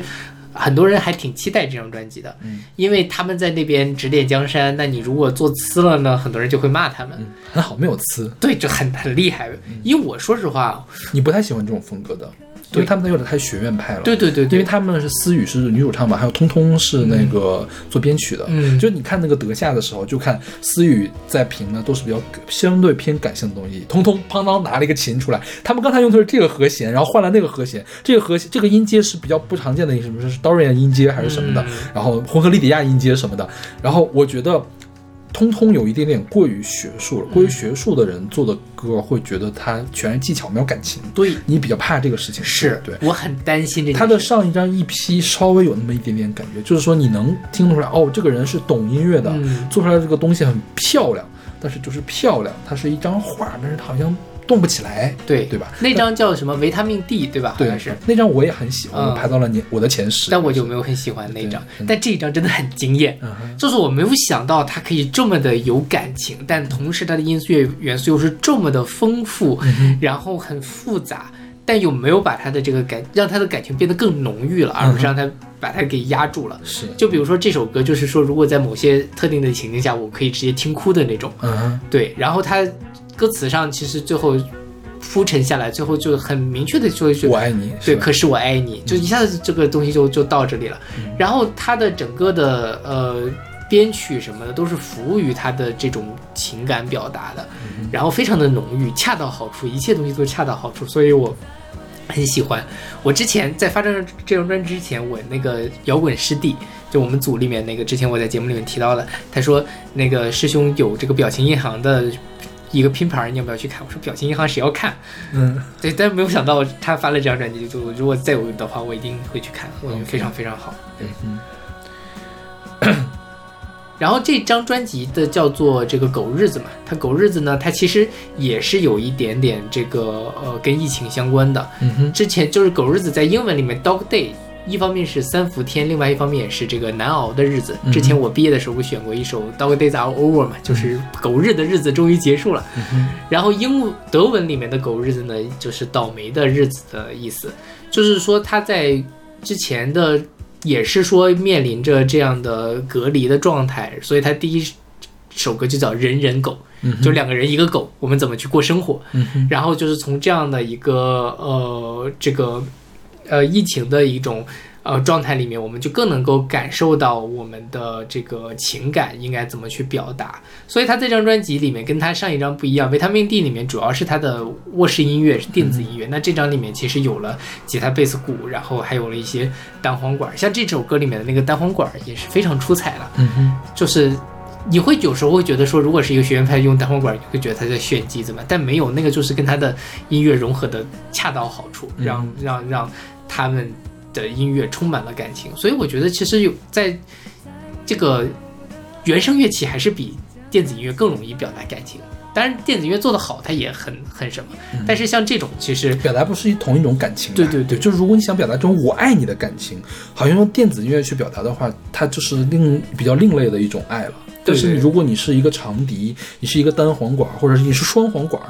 很多人还挺期待这张专辑的，嗯，因为他们在那边指点江山。那你如果做呲了呢，很多人就会骂他们。很好，没有呲，对，就很很厉害。因为我说实话，你不太喜欢这种风格的，因为他们有点太学院派了。对对对，因为他们是思雨是女主唱嘛，还有通通是那个做编曲的。嗯，就你看那个德夏的时候，就看思雨在评的都是比较相对偏感性的东西。通通哐当拿了一个琴出来，他们刚才用的是这个和弦，然后换了那个和弦，这个和弦这个音阶是比较不常见的，什么是 Dorian 音阶还是什么的，然后混合利底亚音阶什么的。然后我觉得。通通有一点点过于学术了，过于学术的人做的歌会觉得他全是技巧没有感情，对你比较怕这个事情。是对，我很担心这。他的上一张 EP 稍微有那么一点点感觉，就是说你能听出来，哦，这个人是懂音乐的，做出来的这个东西很漂亮，但是就是漂亮，它是一张画，但是它好像。动不起来，对对吧？那张叫什么？维他命 D，对吧？对，是那张我也很喜欢，排到了你我的前十。但我就没有很喜欢那张，但这一张真的很惊艳，就是我没有想到它可以这么的有感情，但同时它的音乐元素又是这么的丰富，然后很复杂，但又没有把它的这个感让它的感情变得更浓郁了，而不是让它把它给压住了。是，就比如说这首歌，就是说如果在某些特定的情境下，我可以直接听哭的那种。嗯，对，然后它。歌词上其实最后铺陈下来，最后就很明确的说一句“我爱你”，对，可是我爱你，就一下子这个东西就就到这里了。然后他的整个的呃编曲什么的都是服务于他的这种情感表达的，然后非常的浓郁，恰到好处，一切东西都恰到好处，所以我很喜欢。我之前在发这张这张专辑之前，我那个摇滚师弟，就我们组里面那个，之前我在节目里面提到了，他说那个师兄有这个表情银行的。一个拼盘，你要不要去看？我说表情银行谁要看？嗯，对，但是没有想到他发了这张专辑，就如果再有的话，我一定会去看，我觉得非常非常好。嗯。然后这张专辑的叫做这个狗日子嘛，它狗日子呢，它其实也是有一点点这个呃跟疫情相关的。嗯哼，之前就是狗日子在英文里面 dog day。一方面是三伏天，另外一方面也是这个难熬的日子。之前我毕业的时候，我选过一首《Dog Days Are Over》嘛，就是狗日的日子终于结束了。然后英德文里面的狗日子呢，就是倒霉的日子的意思，就是说他在之前的也是说面临着这样的隔离的状态，所以他第一首歌就叫《人人狗》，就两个人一个狗，我们怎么去过生活？然后就是从这样的一个呃这个。呃，疫情的一种呃状态里面，我们就更能够感受到我们的这个情感应该怎么去表达。所以他这张专辑里面跟他上一张不一样，《维他命 D》里面主要是他的卧室音乐，是电子音乐。那这张里面其实有了吉他、贝斯、鼓，然后还有了一些单簧管。像这首歌里面的那个单簧管也是非常出彩了。嗯哼，就是你会有时候会觉得说，如果是一个学院派用单簧管，你会觉得他在炫技怎么？但没有，那个就是跟他的音乐融合的恰到好处，让让让。他们的音乐充满了感情，所以我觉得其实有在这个原声乐器还是比电子音乐更容易表达感情。当然，电子音乐做得好，它也很很什么。但是像这种，其实表达不是同一种感情。对对对，就是如果你想表达这种“我爱你”的感情，好像用电子音乐去表达的话，它就是另比较另类的一种爱了。但是如果你是一个长笛，你是一个单簧管，或者是你是双簧管。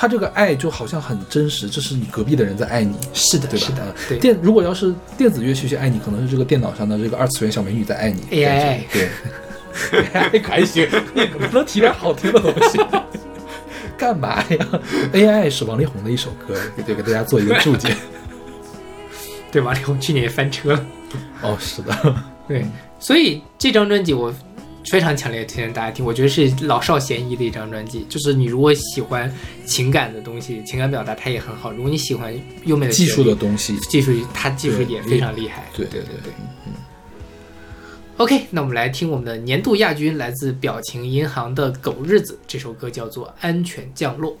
他这个爱就好像很真实，这是你隔壁的人在爱你，是的，对吧？是的。对。电如果要是电子乐器去爱你，可能是这个电脑上的这个二次元小美女在爱你。AI，对。AI 还行，你能不能提点好听的东西？干嘛呀？AI 是王力宏的一首歌，对，给大家做一个注解。对，王力宏去年也翻车了。哦，是的。对，所以这张专辑我。非常强烈推荐大家听，我觉得是老少咸宜的一张专辑。就是你如果喜欢情感的东西，情感表达它也很好。如果你喜欢优美的技术的东西，技术它技术也非常厉害。对对对对，嗯。OK，那我们来听我们的年度亚军，来自表情银行的《狗日子》这首歌，叫做《安全降落》。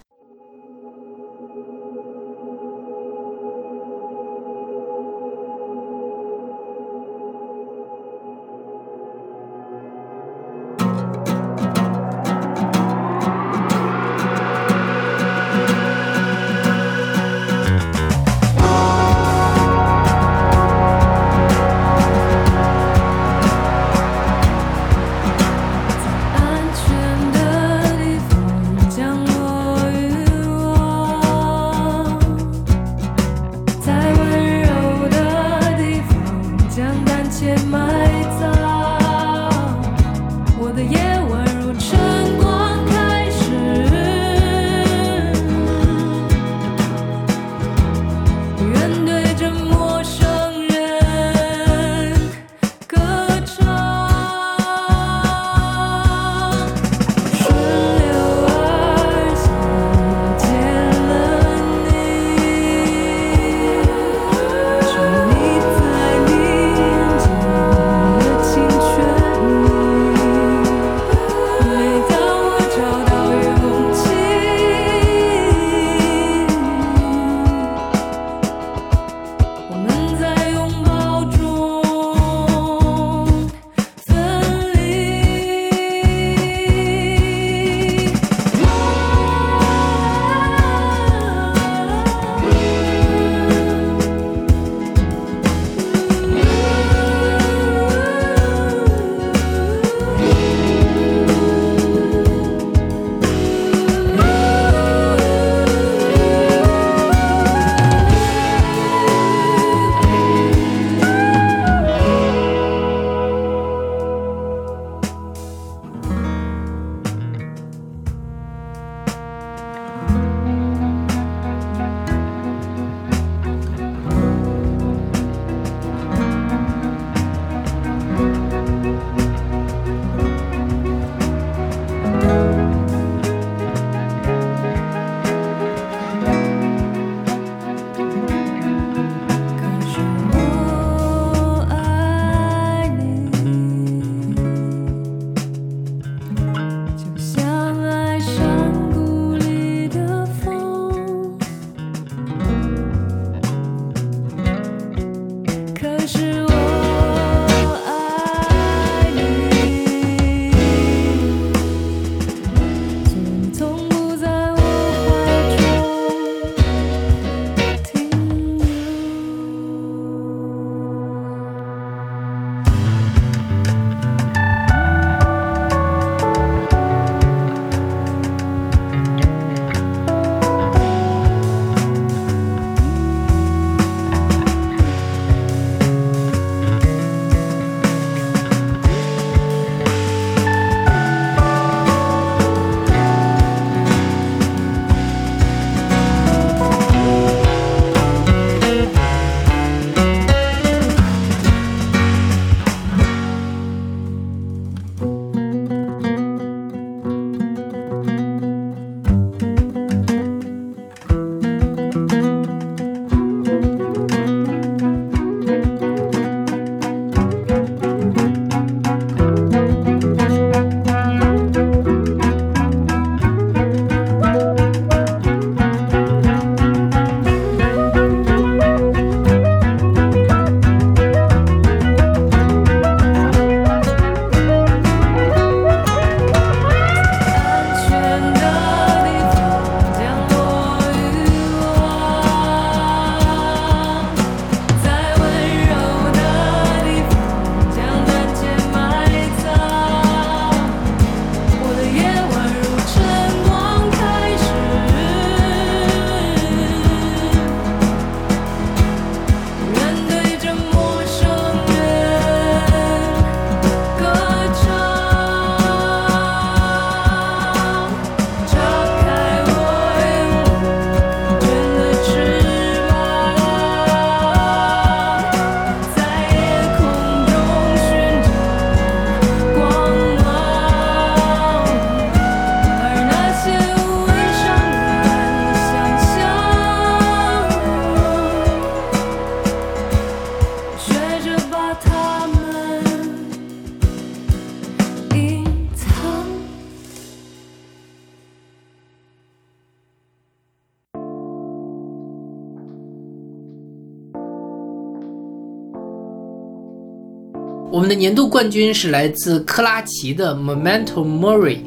的年度冠军是来自克拉奇的 Memento Mori，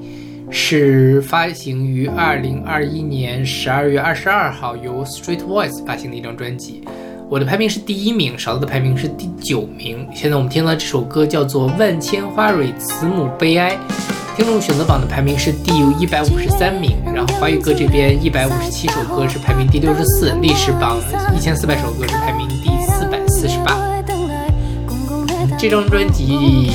是发行于二零二一年十二月二十二号由 Street Voice 发行的一张专辑。我的排名是第一名，勺子的排名是第九名。现在我们听到这首歌叫做《万千花蕊慈母悲哀》，听众选择榜的排名是第一百五十三名。然后华语歌这边一百五十七首歌是排名第六十四，历史榜一千四百首歌是排这张专辑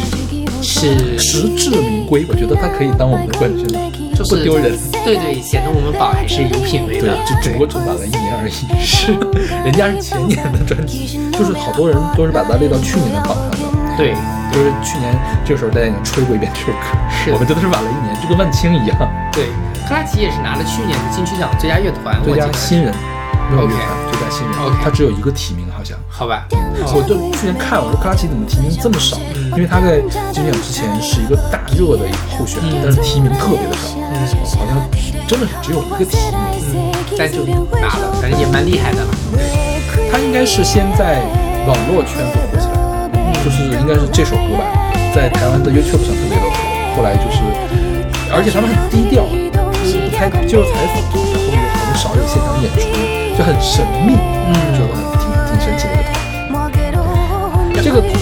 是实至名归，我觉得它可以当我们的冠军了，就不丢人。对对，显得我们榜还是有品位的。就只不过只晚了一年而已。是，人家是前年的专辑，就是好多人都是把它列到去年的榜上的。对，就是去年这个时候大家已经吹过一遍这首歌，是我们真的是晚了一年，就跟万青一样。对，克拉奇也是拿了去年的金曲奖最佳乐团，最佳新人。OK，最佳新人他只有一个提名，好像。好吧，我就去年看，我说克拉奇怎么提名这么少？因为他在金曲奖之前是一个大热的一个候选人，但是提名特别的少，好像真的是只有一个提名，但就拿了，反正也蛮厉害的了。他应该是先在网络圈子火起来，就是应该是这首歌吧，在台湾的 YouTube 上特别的火，后来就是，而且他们很低调，就是不开接受采访，少有现场演出。就很神秘，嗯，就很挺挺神奇的一个团。这个团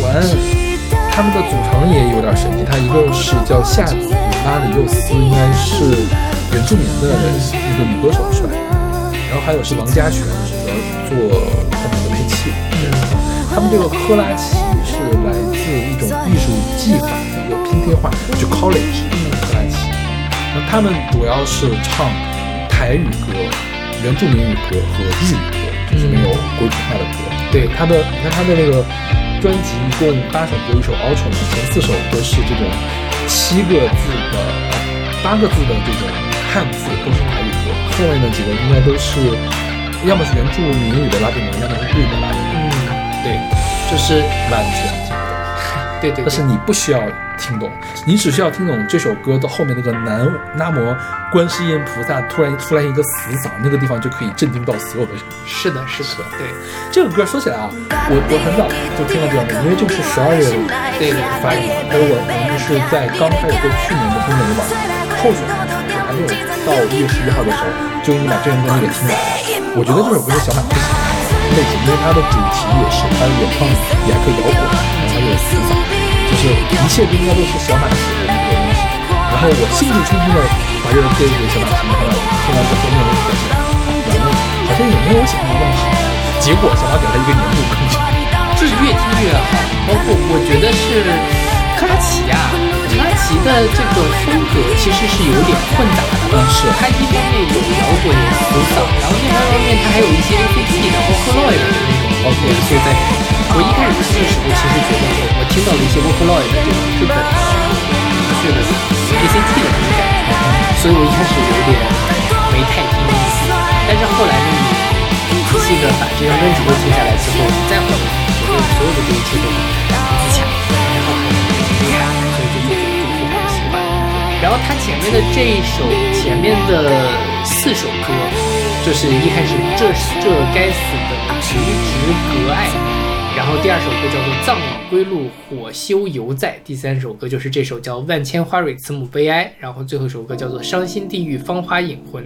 他们的组成也有点神奇，他一个是叫夏子拉里幼斯，应该是原住民的一个女歌手是吧？然后还有是王家泉负责做他们的配器。他们这个科拉奇是来自一种艺术技法的一个拼贴画，就 college 科拉奇。那他们主要是唱台语歌。原住民语歌和日语歌，就是没有国语化的歌。对他的，你看他的那个专辑一共八首歌，一首 outro，前四首都是这种七个字的、八个字的这种汉字，都是台语歌。后面的几个应该都是，要么是原住民语的拉丁文，要么是日语的拉丁文。嗯，对，就是完全听不懂。对对。但是你不需要。听懂，你只需要听懂这首歌的后面那个南南无观世音菩萨突然出来一个死嗓，那个地方就可以震惊到所有的人。是的，是的，对。这个歌说起来啊，我我很早就听到这首歌，因为这个是十二月对对发的，而我我们是在刚开始做去年的中文榜候选的时候，还没有到一月十一号的时候，就已经把这张专辑给听完了。我觉得这首歌是小马最喜欢的类型，因为它的主题也是它的原创也还可以摇滚，然后又有死嗓。就是一切都应该都是小马喜欢的一个东西，然后我兴致冲冲的把这个歌给小马听了，听完之后面我就发现，完了，好像也没有我想象中那么好。结果小马给了一个年度冠军，就是越听越好。包括我觉得是克拉奇啊，克拉奇的这个风格其实是有点混杂的。嗯，是。他一方面有摇滚有舞蹈，然后另外一方面他还有一些 A C T 的那种元素在。我一开始听的时候，其实觉得我我听到了一些 Vocaloid 的这种日本的这个 ACT 的那种感觉，所以我一开始有点没太听进去。但是后来呢，你仔细的把这张专辑都听下来之后，你再回来，我觉得所有的这一切都很自洽，然后很厉害，所以就就就就很喜欢。然后他前面的这一首前面的四首歌，就是一开始这这该死的直直隔爱。然后第二首歌叫做《葬往归路，火修犹在》，第三首歌就是这首叫《万千花蕊慈母悲哀》，然后最后一首歌叫做《伤心地狱芳华引魂》。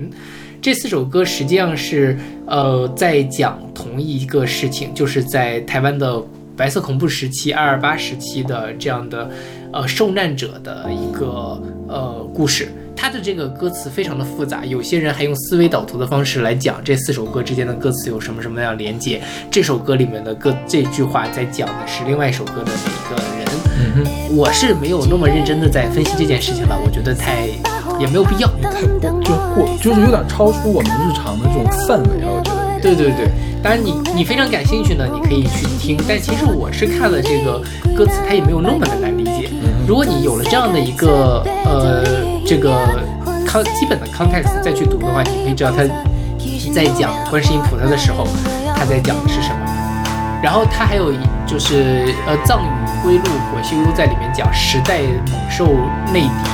这四首歌实际上是呃在讲同一个事情，就是在台湾的白色恐怖时期、二二八时期的这样的呃受难者的一个呃故事。他的这个歌词非常的复杂，有些人还用思维导图的方式来讲这四首歌之间的歌词有什么什么样连接。这首歌里面的歌这句话在讲的是另外一首歌的哪个人？嗯哼，我是没有那么认真的在分析这件事情了，我觉得太也没有必要，太过就过就是有点超出我们日常的这种范围了，我觉得。对对对，当然你你非常感兴趣呢，你可以去听，但其实我是看了这个歌词，它也没有那么的难。如果你有了这样的一个呃。这个康基本的 context 再去读的话，你可以知道他在讲观世音菩萨的时候，他在讲的是什么。然后他还有一就是呃藏语归路火修幽在里面讲时代猛兽内底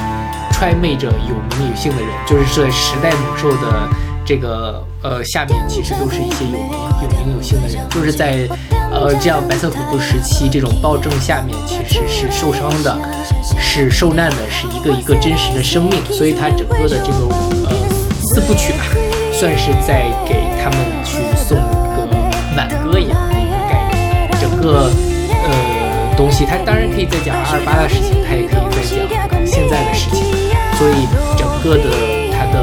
揣魅着有名有姓的人，就是这时代猛兽的这个呃下面其实都是一些有名有名有姓的人，就是在呃，这样白色恐怖时期这种暴政下面其实是受伤的，是受难的，是一个一个真实的生命，所以它整个的这个呃四部曲吧，算是在给他们去送一个挽歌一样的一个概念。整个呃东西，它当然可以再讲二二八的事情，它也可以再讲现在的事情，所以整个的它的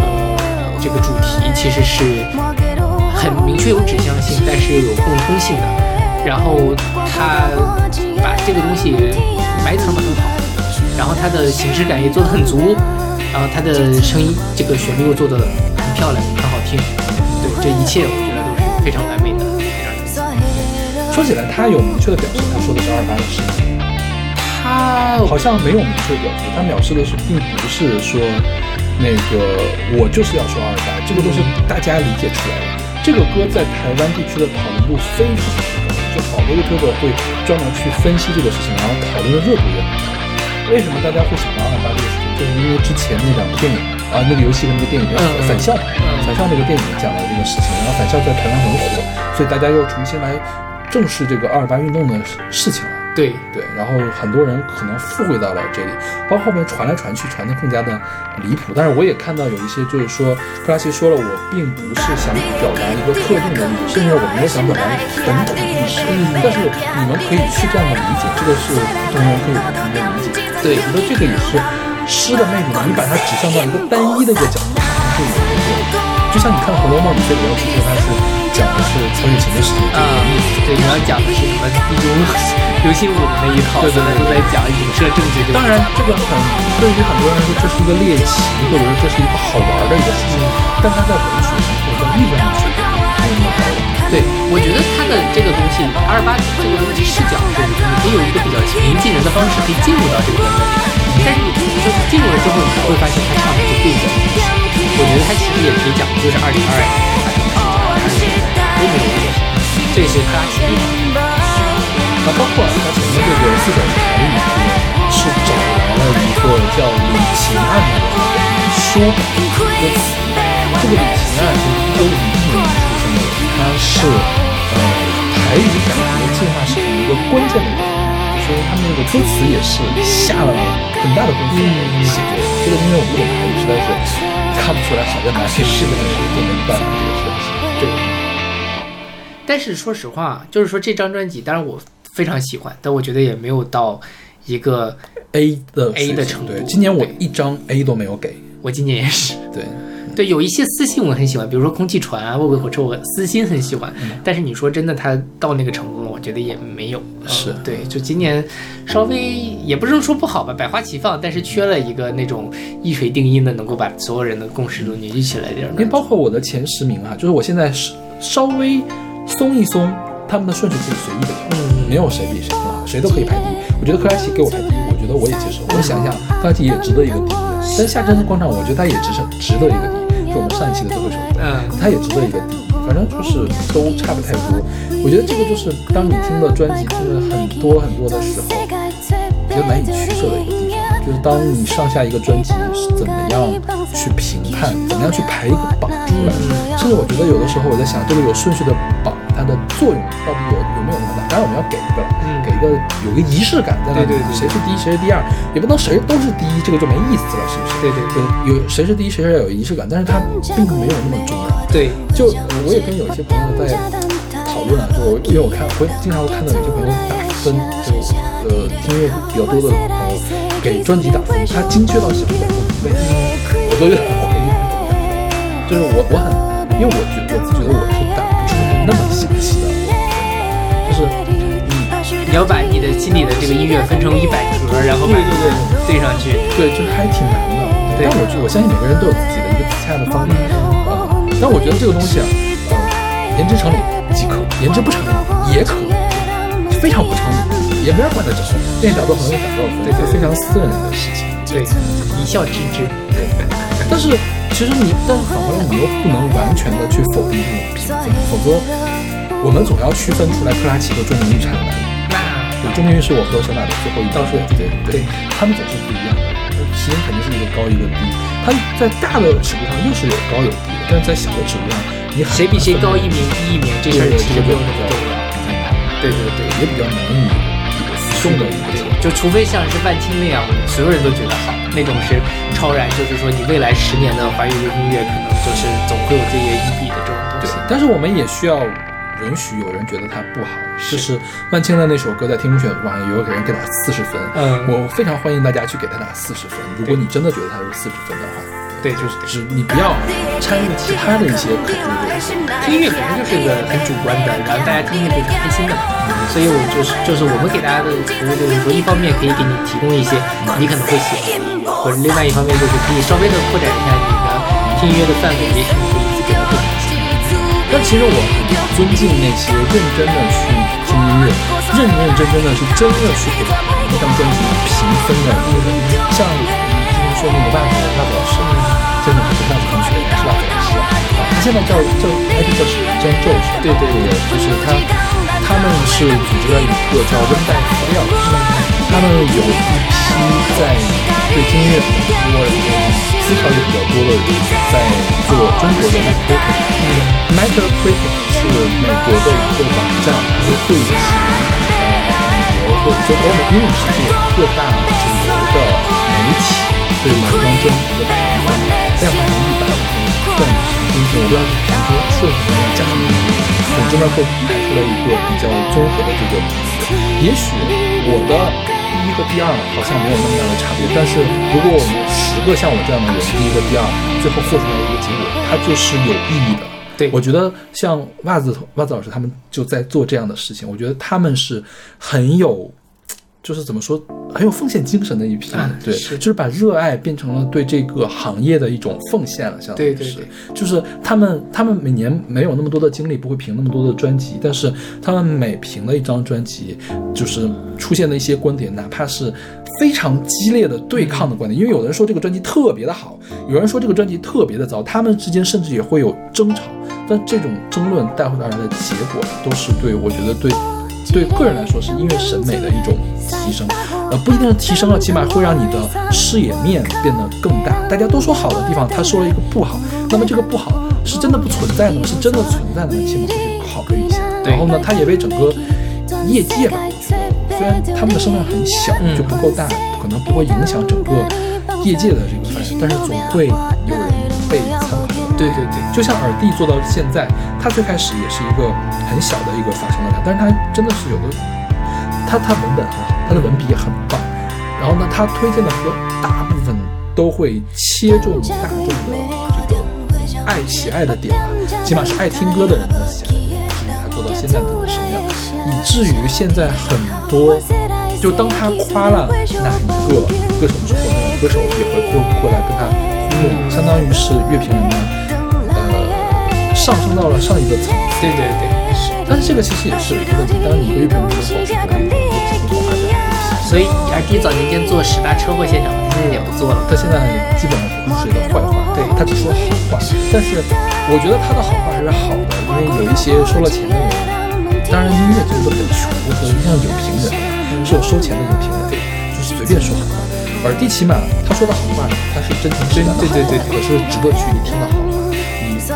呃这个主题其实是。很明确有指向性，但是又有共通性的。然后他把这个东西埋藏的很好，然后他的形式感也做得很足，然后他的声音这个旋律又做的很漂亮，很好听。对，这一切我觉得都是非常完美的。说起来，他有明确的表示，他说的是二八的事情。他好像没有明确表示，他表示的是，并不是说那个我就是要说二八，这个都是大家理解出来的。这个歌在台湾地区的讨论度非常高，就好多 YouTube 会专门去分析这个事情，然后讨论的热度也很高。为什么大家会想到二八这个事情？就是因为之前那两部电影啊，那个游戏和那个电影叫《返校》嘛，《返校》那个电影讲了这个事情，然后《返校》在台湾很火，所以大家又重新来正视这个二八运动的事情了。对对，然后很多人可能附会到了这里，包括后面传来传去，传的更加的离谱。但是我也看到有一些就是说，克拉奇说了，我并不是想表达一个特定的历史，甚至我没有想表达本土历史。但是你们可以去这样的理解，这个是不同人可以不同的理解。对，我觉得这个也是诗的魅力。你把它指向到一个单一的一个角度，就有一个，就像你看《红楼梦》，你觉得要其实它是。讲的是曹雪芹的事情啊，对，你要讲的是什么？一种流星舞的那一套，对对对，都在讲影射政治。当然，这个很对于很多人来说，这是一个猎奇，或者说这是一个好玩的一个事情。但他在文学上或者在艺术上是没有那么高的。对，我觉得他的这个东西，二八这个东西视角是，你可以有一个比较平易近人的方式，可以进入到这个文本里。但是你就是进入了之后，你会发现他唱的是对的。我觉得他其实也可以讲就是二零二二。都没有这是他奇的。那包括他前面这个四种台语是找来了一个叫李晴案的说改歌词。这个李晴案是一九五一年出生的，他是呃台语改革进化史上一个关键的人，所以他们那个歌词也是下了很大的功夫写的。这个因为我不懂台语，实在是看不出来好在哪里，是的是都没办法这个事情。对。但是说实话，就是说这张专辑，当然我非常喜欢，但我觉得也没有到一个 A 的 A 的程度。对，今年我一张 A 都没有给。我今年也是。对，对，有一些私信我很喜欢，比如说空气船啊、卧轨火车，我私心很喜欢。但是你说真的，他到那个程度了，我觉得也没有。是对，就今年稍微也不是说不好吧，百花齐放，但是缺了一个那种一锤定音的，能够把所有人的共识都凝聚起来点。因为包括我的前十名啊，就是我现在是稍微。松一松，他们的顺序可以随意的调，没有谁比谁更好，谁都可以排第一。我觉得克拉奇给我排第一，我觉得我也接受。我想想，克拉奇也值得一个第一。但夏真的广场，我觉得他也值值得一个第一，是我们上一期的脱口秀，嗯，它也值得一个第一。反正就是都差不太多。我觉得这个就是当你听的专辑听了很多很多的时候，比较难以取舍的一个地方，就是当你上下一个专辑是怎么样去评判，怎么样去排一个榜出来。甚至我觉得有的时候我在想，这个有顺序的榜。它的作用到底有？当然我们要给一个，给一个有个仪式感在那里。谁是第一，谁是第二，也不能谁都是第一，这个就没意思了，是不是？对对对，有谁是第一，谁是要有仪式感，但是它并没有那么重要。对，就我也跟有一些朋友在讨论啊，就因为我看会经常会看到有些朋友打分，就呃听乐比较多的朋友给专辑打分，他精确到小分，为我都觉得很怀疑，就是我我很，因为我觉我觉得我是打。你你要把你的心里的这个音乐分成一百格，然后对对对对上去，对，就还挺难的。但我我相信每个人都有自己的一个自洽的方法。但我觉得这个东西啊，呃，言之成理即可，言之不成理也可，非常不成理也没人管得着。电影角度很容易打到分，这是非常私人的事情。对，一笑置之。对，但是。其实你，但是反过来，你又不能完全的去否定这种评分，否则我们总要区分出来克拉奇和钟明玉差在哪里。对，钟明是我和小马的最后一道数，对对，他们总是不一样的。其实肯定是一个高一个低，他在大的尺度上又是有高有低的，但是在小的尺度上，你谁比谁高一名低一名，这个其实不用那么重要。对对对，也比较难以送的一个节目。就除非像是万青那样，所有人都觉得好，那种是超然，就是说你未来十年的华语音乐可能就是总会有这些一笔的这种东西。但是我们也需要。允许有人觉得它不好，就是万青的那首歌在听众选上有给人给他四十分，嗯，我非常欢迎大家去给他打四十分。如果你真的觉得他是四十分的话，对，就是只你不要掺入其他的一些可能的听音乐本身就是一个很主观的，然后大家听音乐就是开心的，所以我就是就是我们给大家的服务就是说，一方面可以给你提供一些你可能会喜欢的音乐，或者另外一方面就是可以稍微的扩展一下你的听音乐的范围，也许可以一次给到更多。但其实我很尊敬那些认真的去听音乐、认认真真的是真的去给一张专辑评分的人。像之前说那个万子万子老师，真的不是万子同学，是老师啊。他现在叫叫 ID 叫是叫 Joe，对对对，就是他他们是组织了一个叫温带资料，他们有一批在对音乐很多。思考也比较多的人在做中国的那个 m e t a c r i t i c 是美国的一个网站，它会汇集呃美国或者说欧美英语世界各大主流的媒体对某张专辑的评分，再换成一百分，算平均，我不知道是平均测试的，总之呢会排出来一个比较综合的这个评分。也许我的。第一和第二好像没有那么大的差别，但是如果我们十个像我这样的人，第一个、第二，最后做出来一个结果，它就是有意义的。对我觉得像袜子袜子老师他们就在做这样的事情，我觉得他们是很有。就是怎么说，很有奉献精神的一批，对，就是把热爱变成了对这个行业的一种奉献了，相当于是，就是他们他们每年没有那么多的精力，不会评那么多的专辑，但是他们每评了一张专辑，就是出现的一些观点，哪怕是非常激烈的对抗的观点，因为有人说这个专辑特别的好，有人说这个专辑特别的糟，他们之间甚至也会有争吵，但这种争论带回来的结果，都是对我觉得对。对个人来说是音乐审美的一种提升，呃，不一定是提升了，起码会让你的视野面变得更大。大家都说好的地方，他说了一个不好，那么这个不好是真的不存在呢？是真的存在呢？起码会去考虑一下。然后呢，他也为整个业界吧，我觉得虽然他们的声量很小，就不够大，可能不会影响整个业界的这个发展，但是总会有。对对对，就像耳帝做到现在，他最开始也是一个很小的一个发声的量，但是他真的是有的，他他文本很好，他的文笔也很棒，然后呢，他推荐的歌大部分都会切中大众的这个爱喜爱的点，起码是爱听歌的人的喜爱的点，所以他做到现在这个声量，以至于现在很多，就当他夸了哪一个歌手之后，那个歌手也会过过来跟他呼应，相当于是乐评人呢。上升到了上一个层，对对对，是。但是这个其实也是一个问题，当然你一个乐评人的保持不力，也是不发展。所以，R D 早年间做十大车祸现场，现在也不做了。他现在基本上不是一个坏话，对他只说好话。但是，我觉得他的好话还是好的，因为有一些收了钱的人，当然音乐界都很穷，和像有评人是有收钱的有评人，就是随便说好话。耳帝起码他说的好话，他是真情实感的好话，可是值得去听的好话。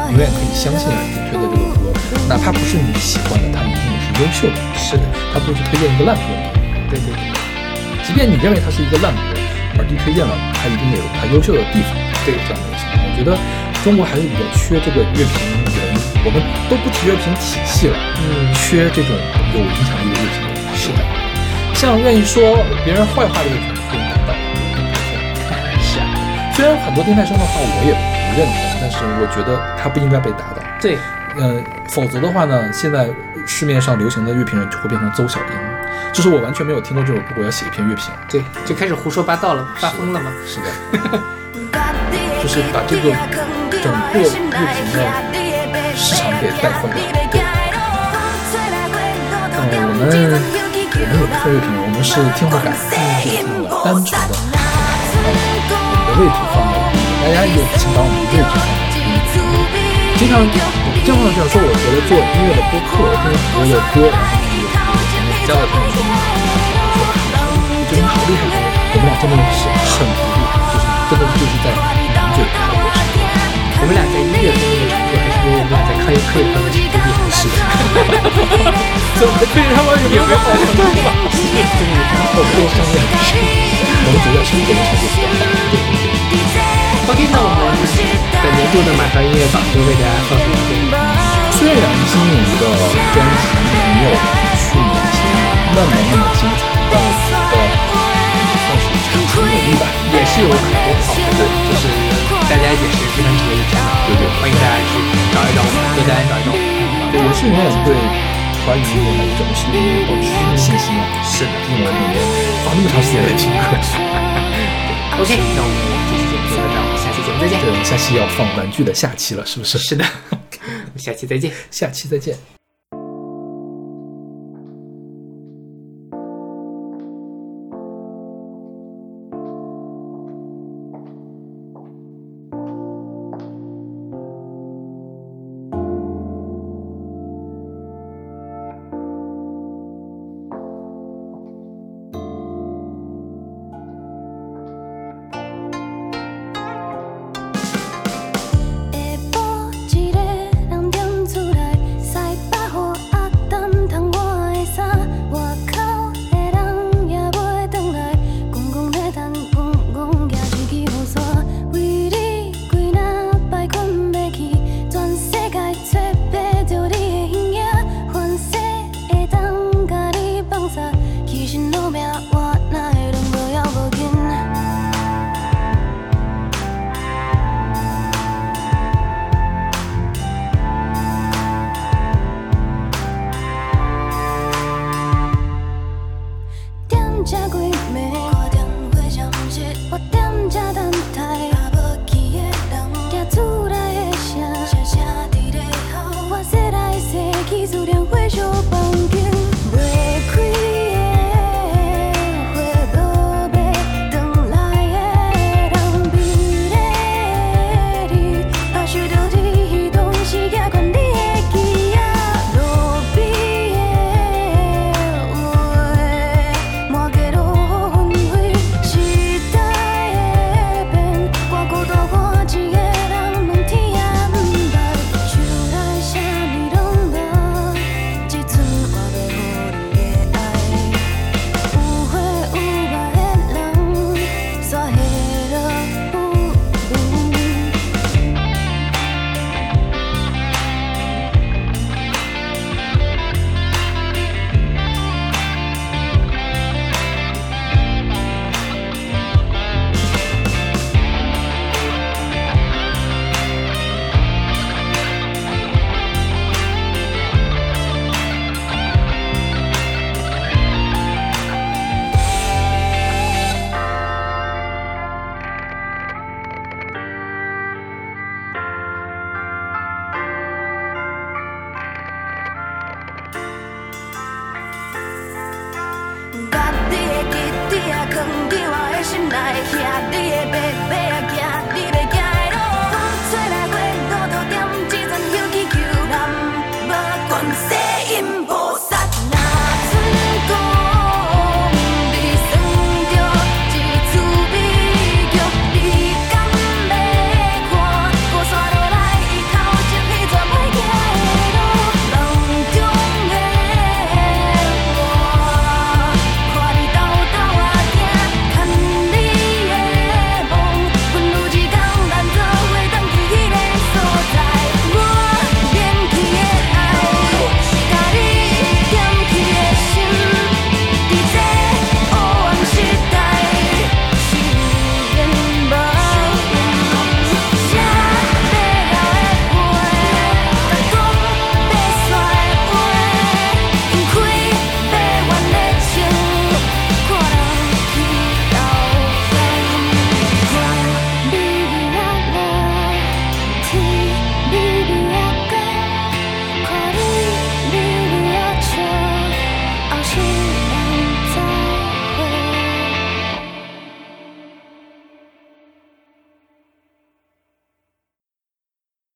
永远可以相信耳机推的这个歌，哪怕不是你喜欢的，它一定也是优秀的。是的，它不是推荐一个烂歌。对对对，即便你认为它是一个烂歌，耳机推荐了，它一定有它优秀的地方。对这样的一个情况，我觉得中国还是比较缺这个乐评人。我们都不提乐评体系了，嗯，缺这种有影响力的乐评人。是的，像愿意说别人坏话的乐评人，可以达到。是啊，虽然很多电台生的话，我也不认同。我觉得他不应该被打倒。对，呃，否则的话呢，现在市面上流行的乐评人就会变成邹小英，就是我完全没有听过这首歌，我要写一篇乐评。对，就开始胡说八道了，发疯了吗？是的，就是把这个整个乐评的市场给带坏了。对，呃，我们我们也不是乐评人，我们是听后感，就是单纯的把我们的位置放在。大家也请把我们的位置放。经常经常这样说，我觉得做音乐的播客，听很多的歌，然后有交了朋友说，我觉得你好厉害，我们俩真的是很不厉害，就是真的就是在抿嘴的过程。我们俩在音乐方面的成就，还是比我们俩在科研科研方面的厉害。是的，怎么对他们有没有好处吧？我们都商业我们主要生活的程度比较高。OK，那我们本年度的马上音乐榜就为大家放送到这里。虽然今年的专辑没有去年前那么那么精彩，但我觉得算是差强人意吧。也是有很多好的，就是大家也是非常值得一听的。对对，欢迎大家去找一找我们，多大家找一找我们。对，我是永远对华语音乐的整个系列保持信心啊。是的，因为我也花那么长时间来听歌。OK，那我们这期节目就到这儿，我们下期节目再见。对，我们下期要放玩具的下期了，是不是？是的，下期再见。下期再见。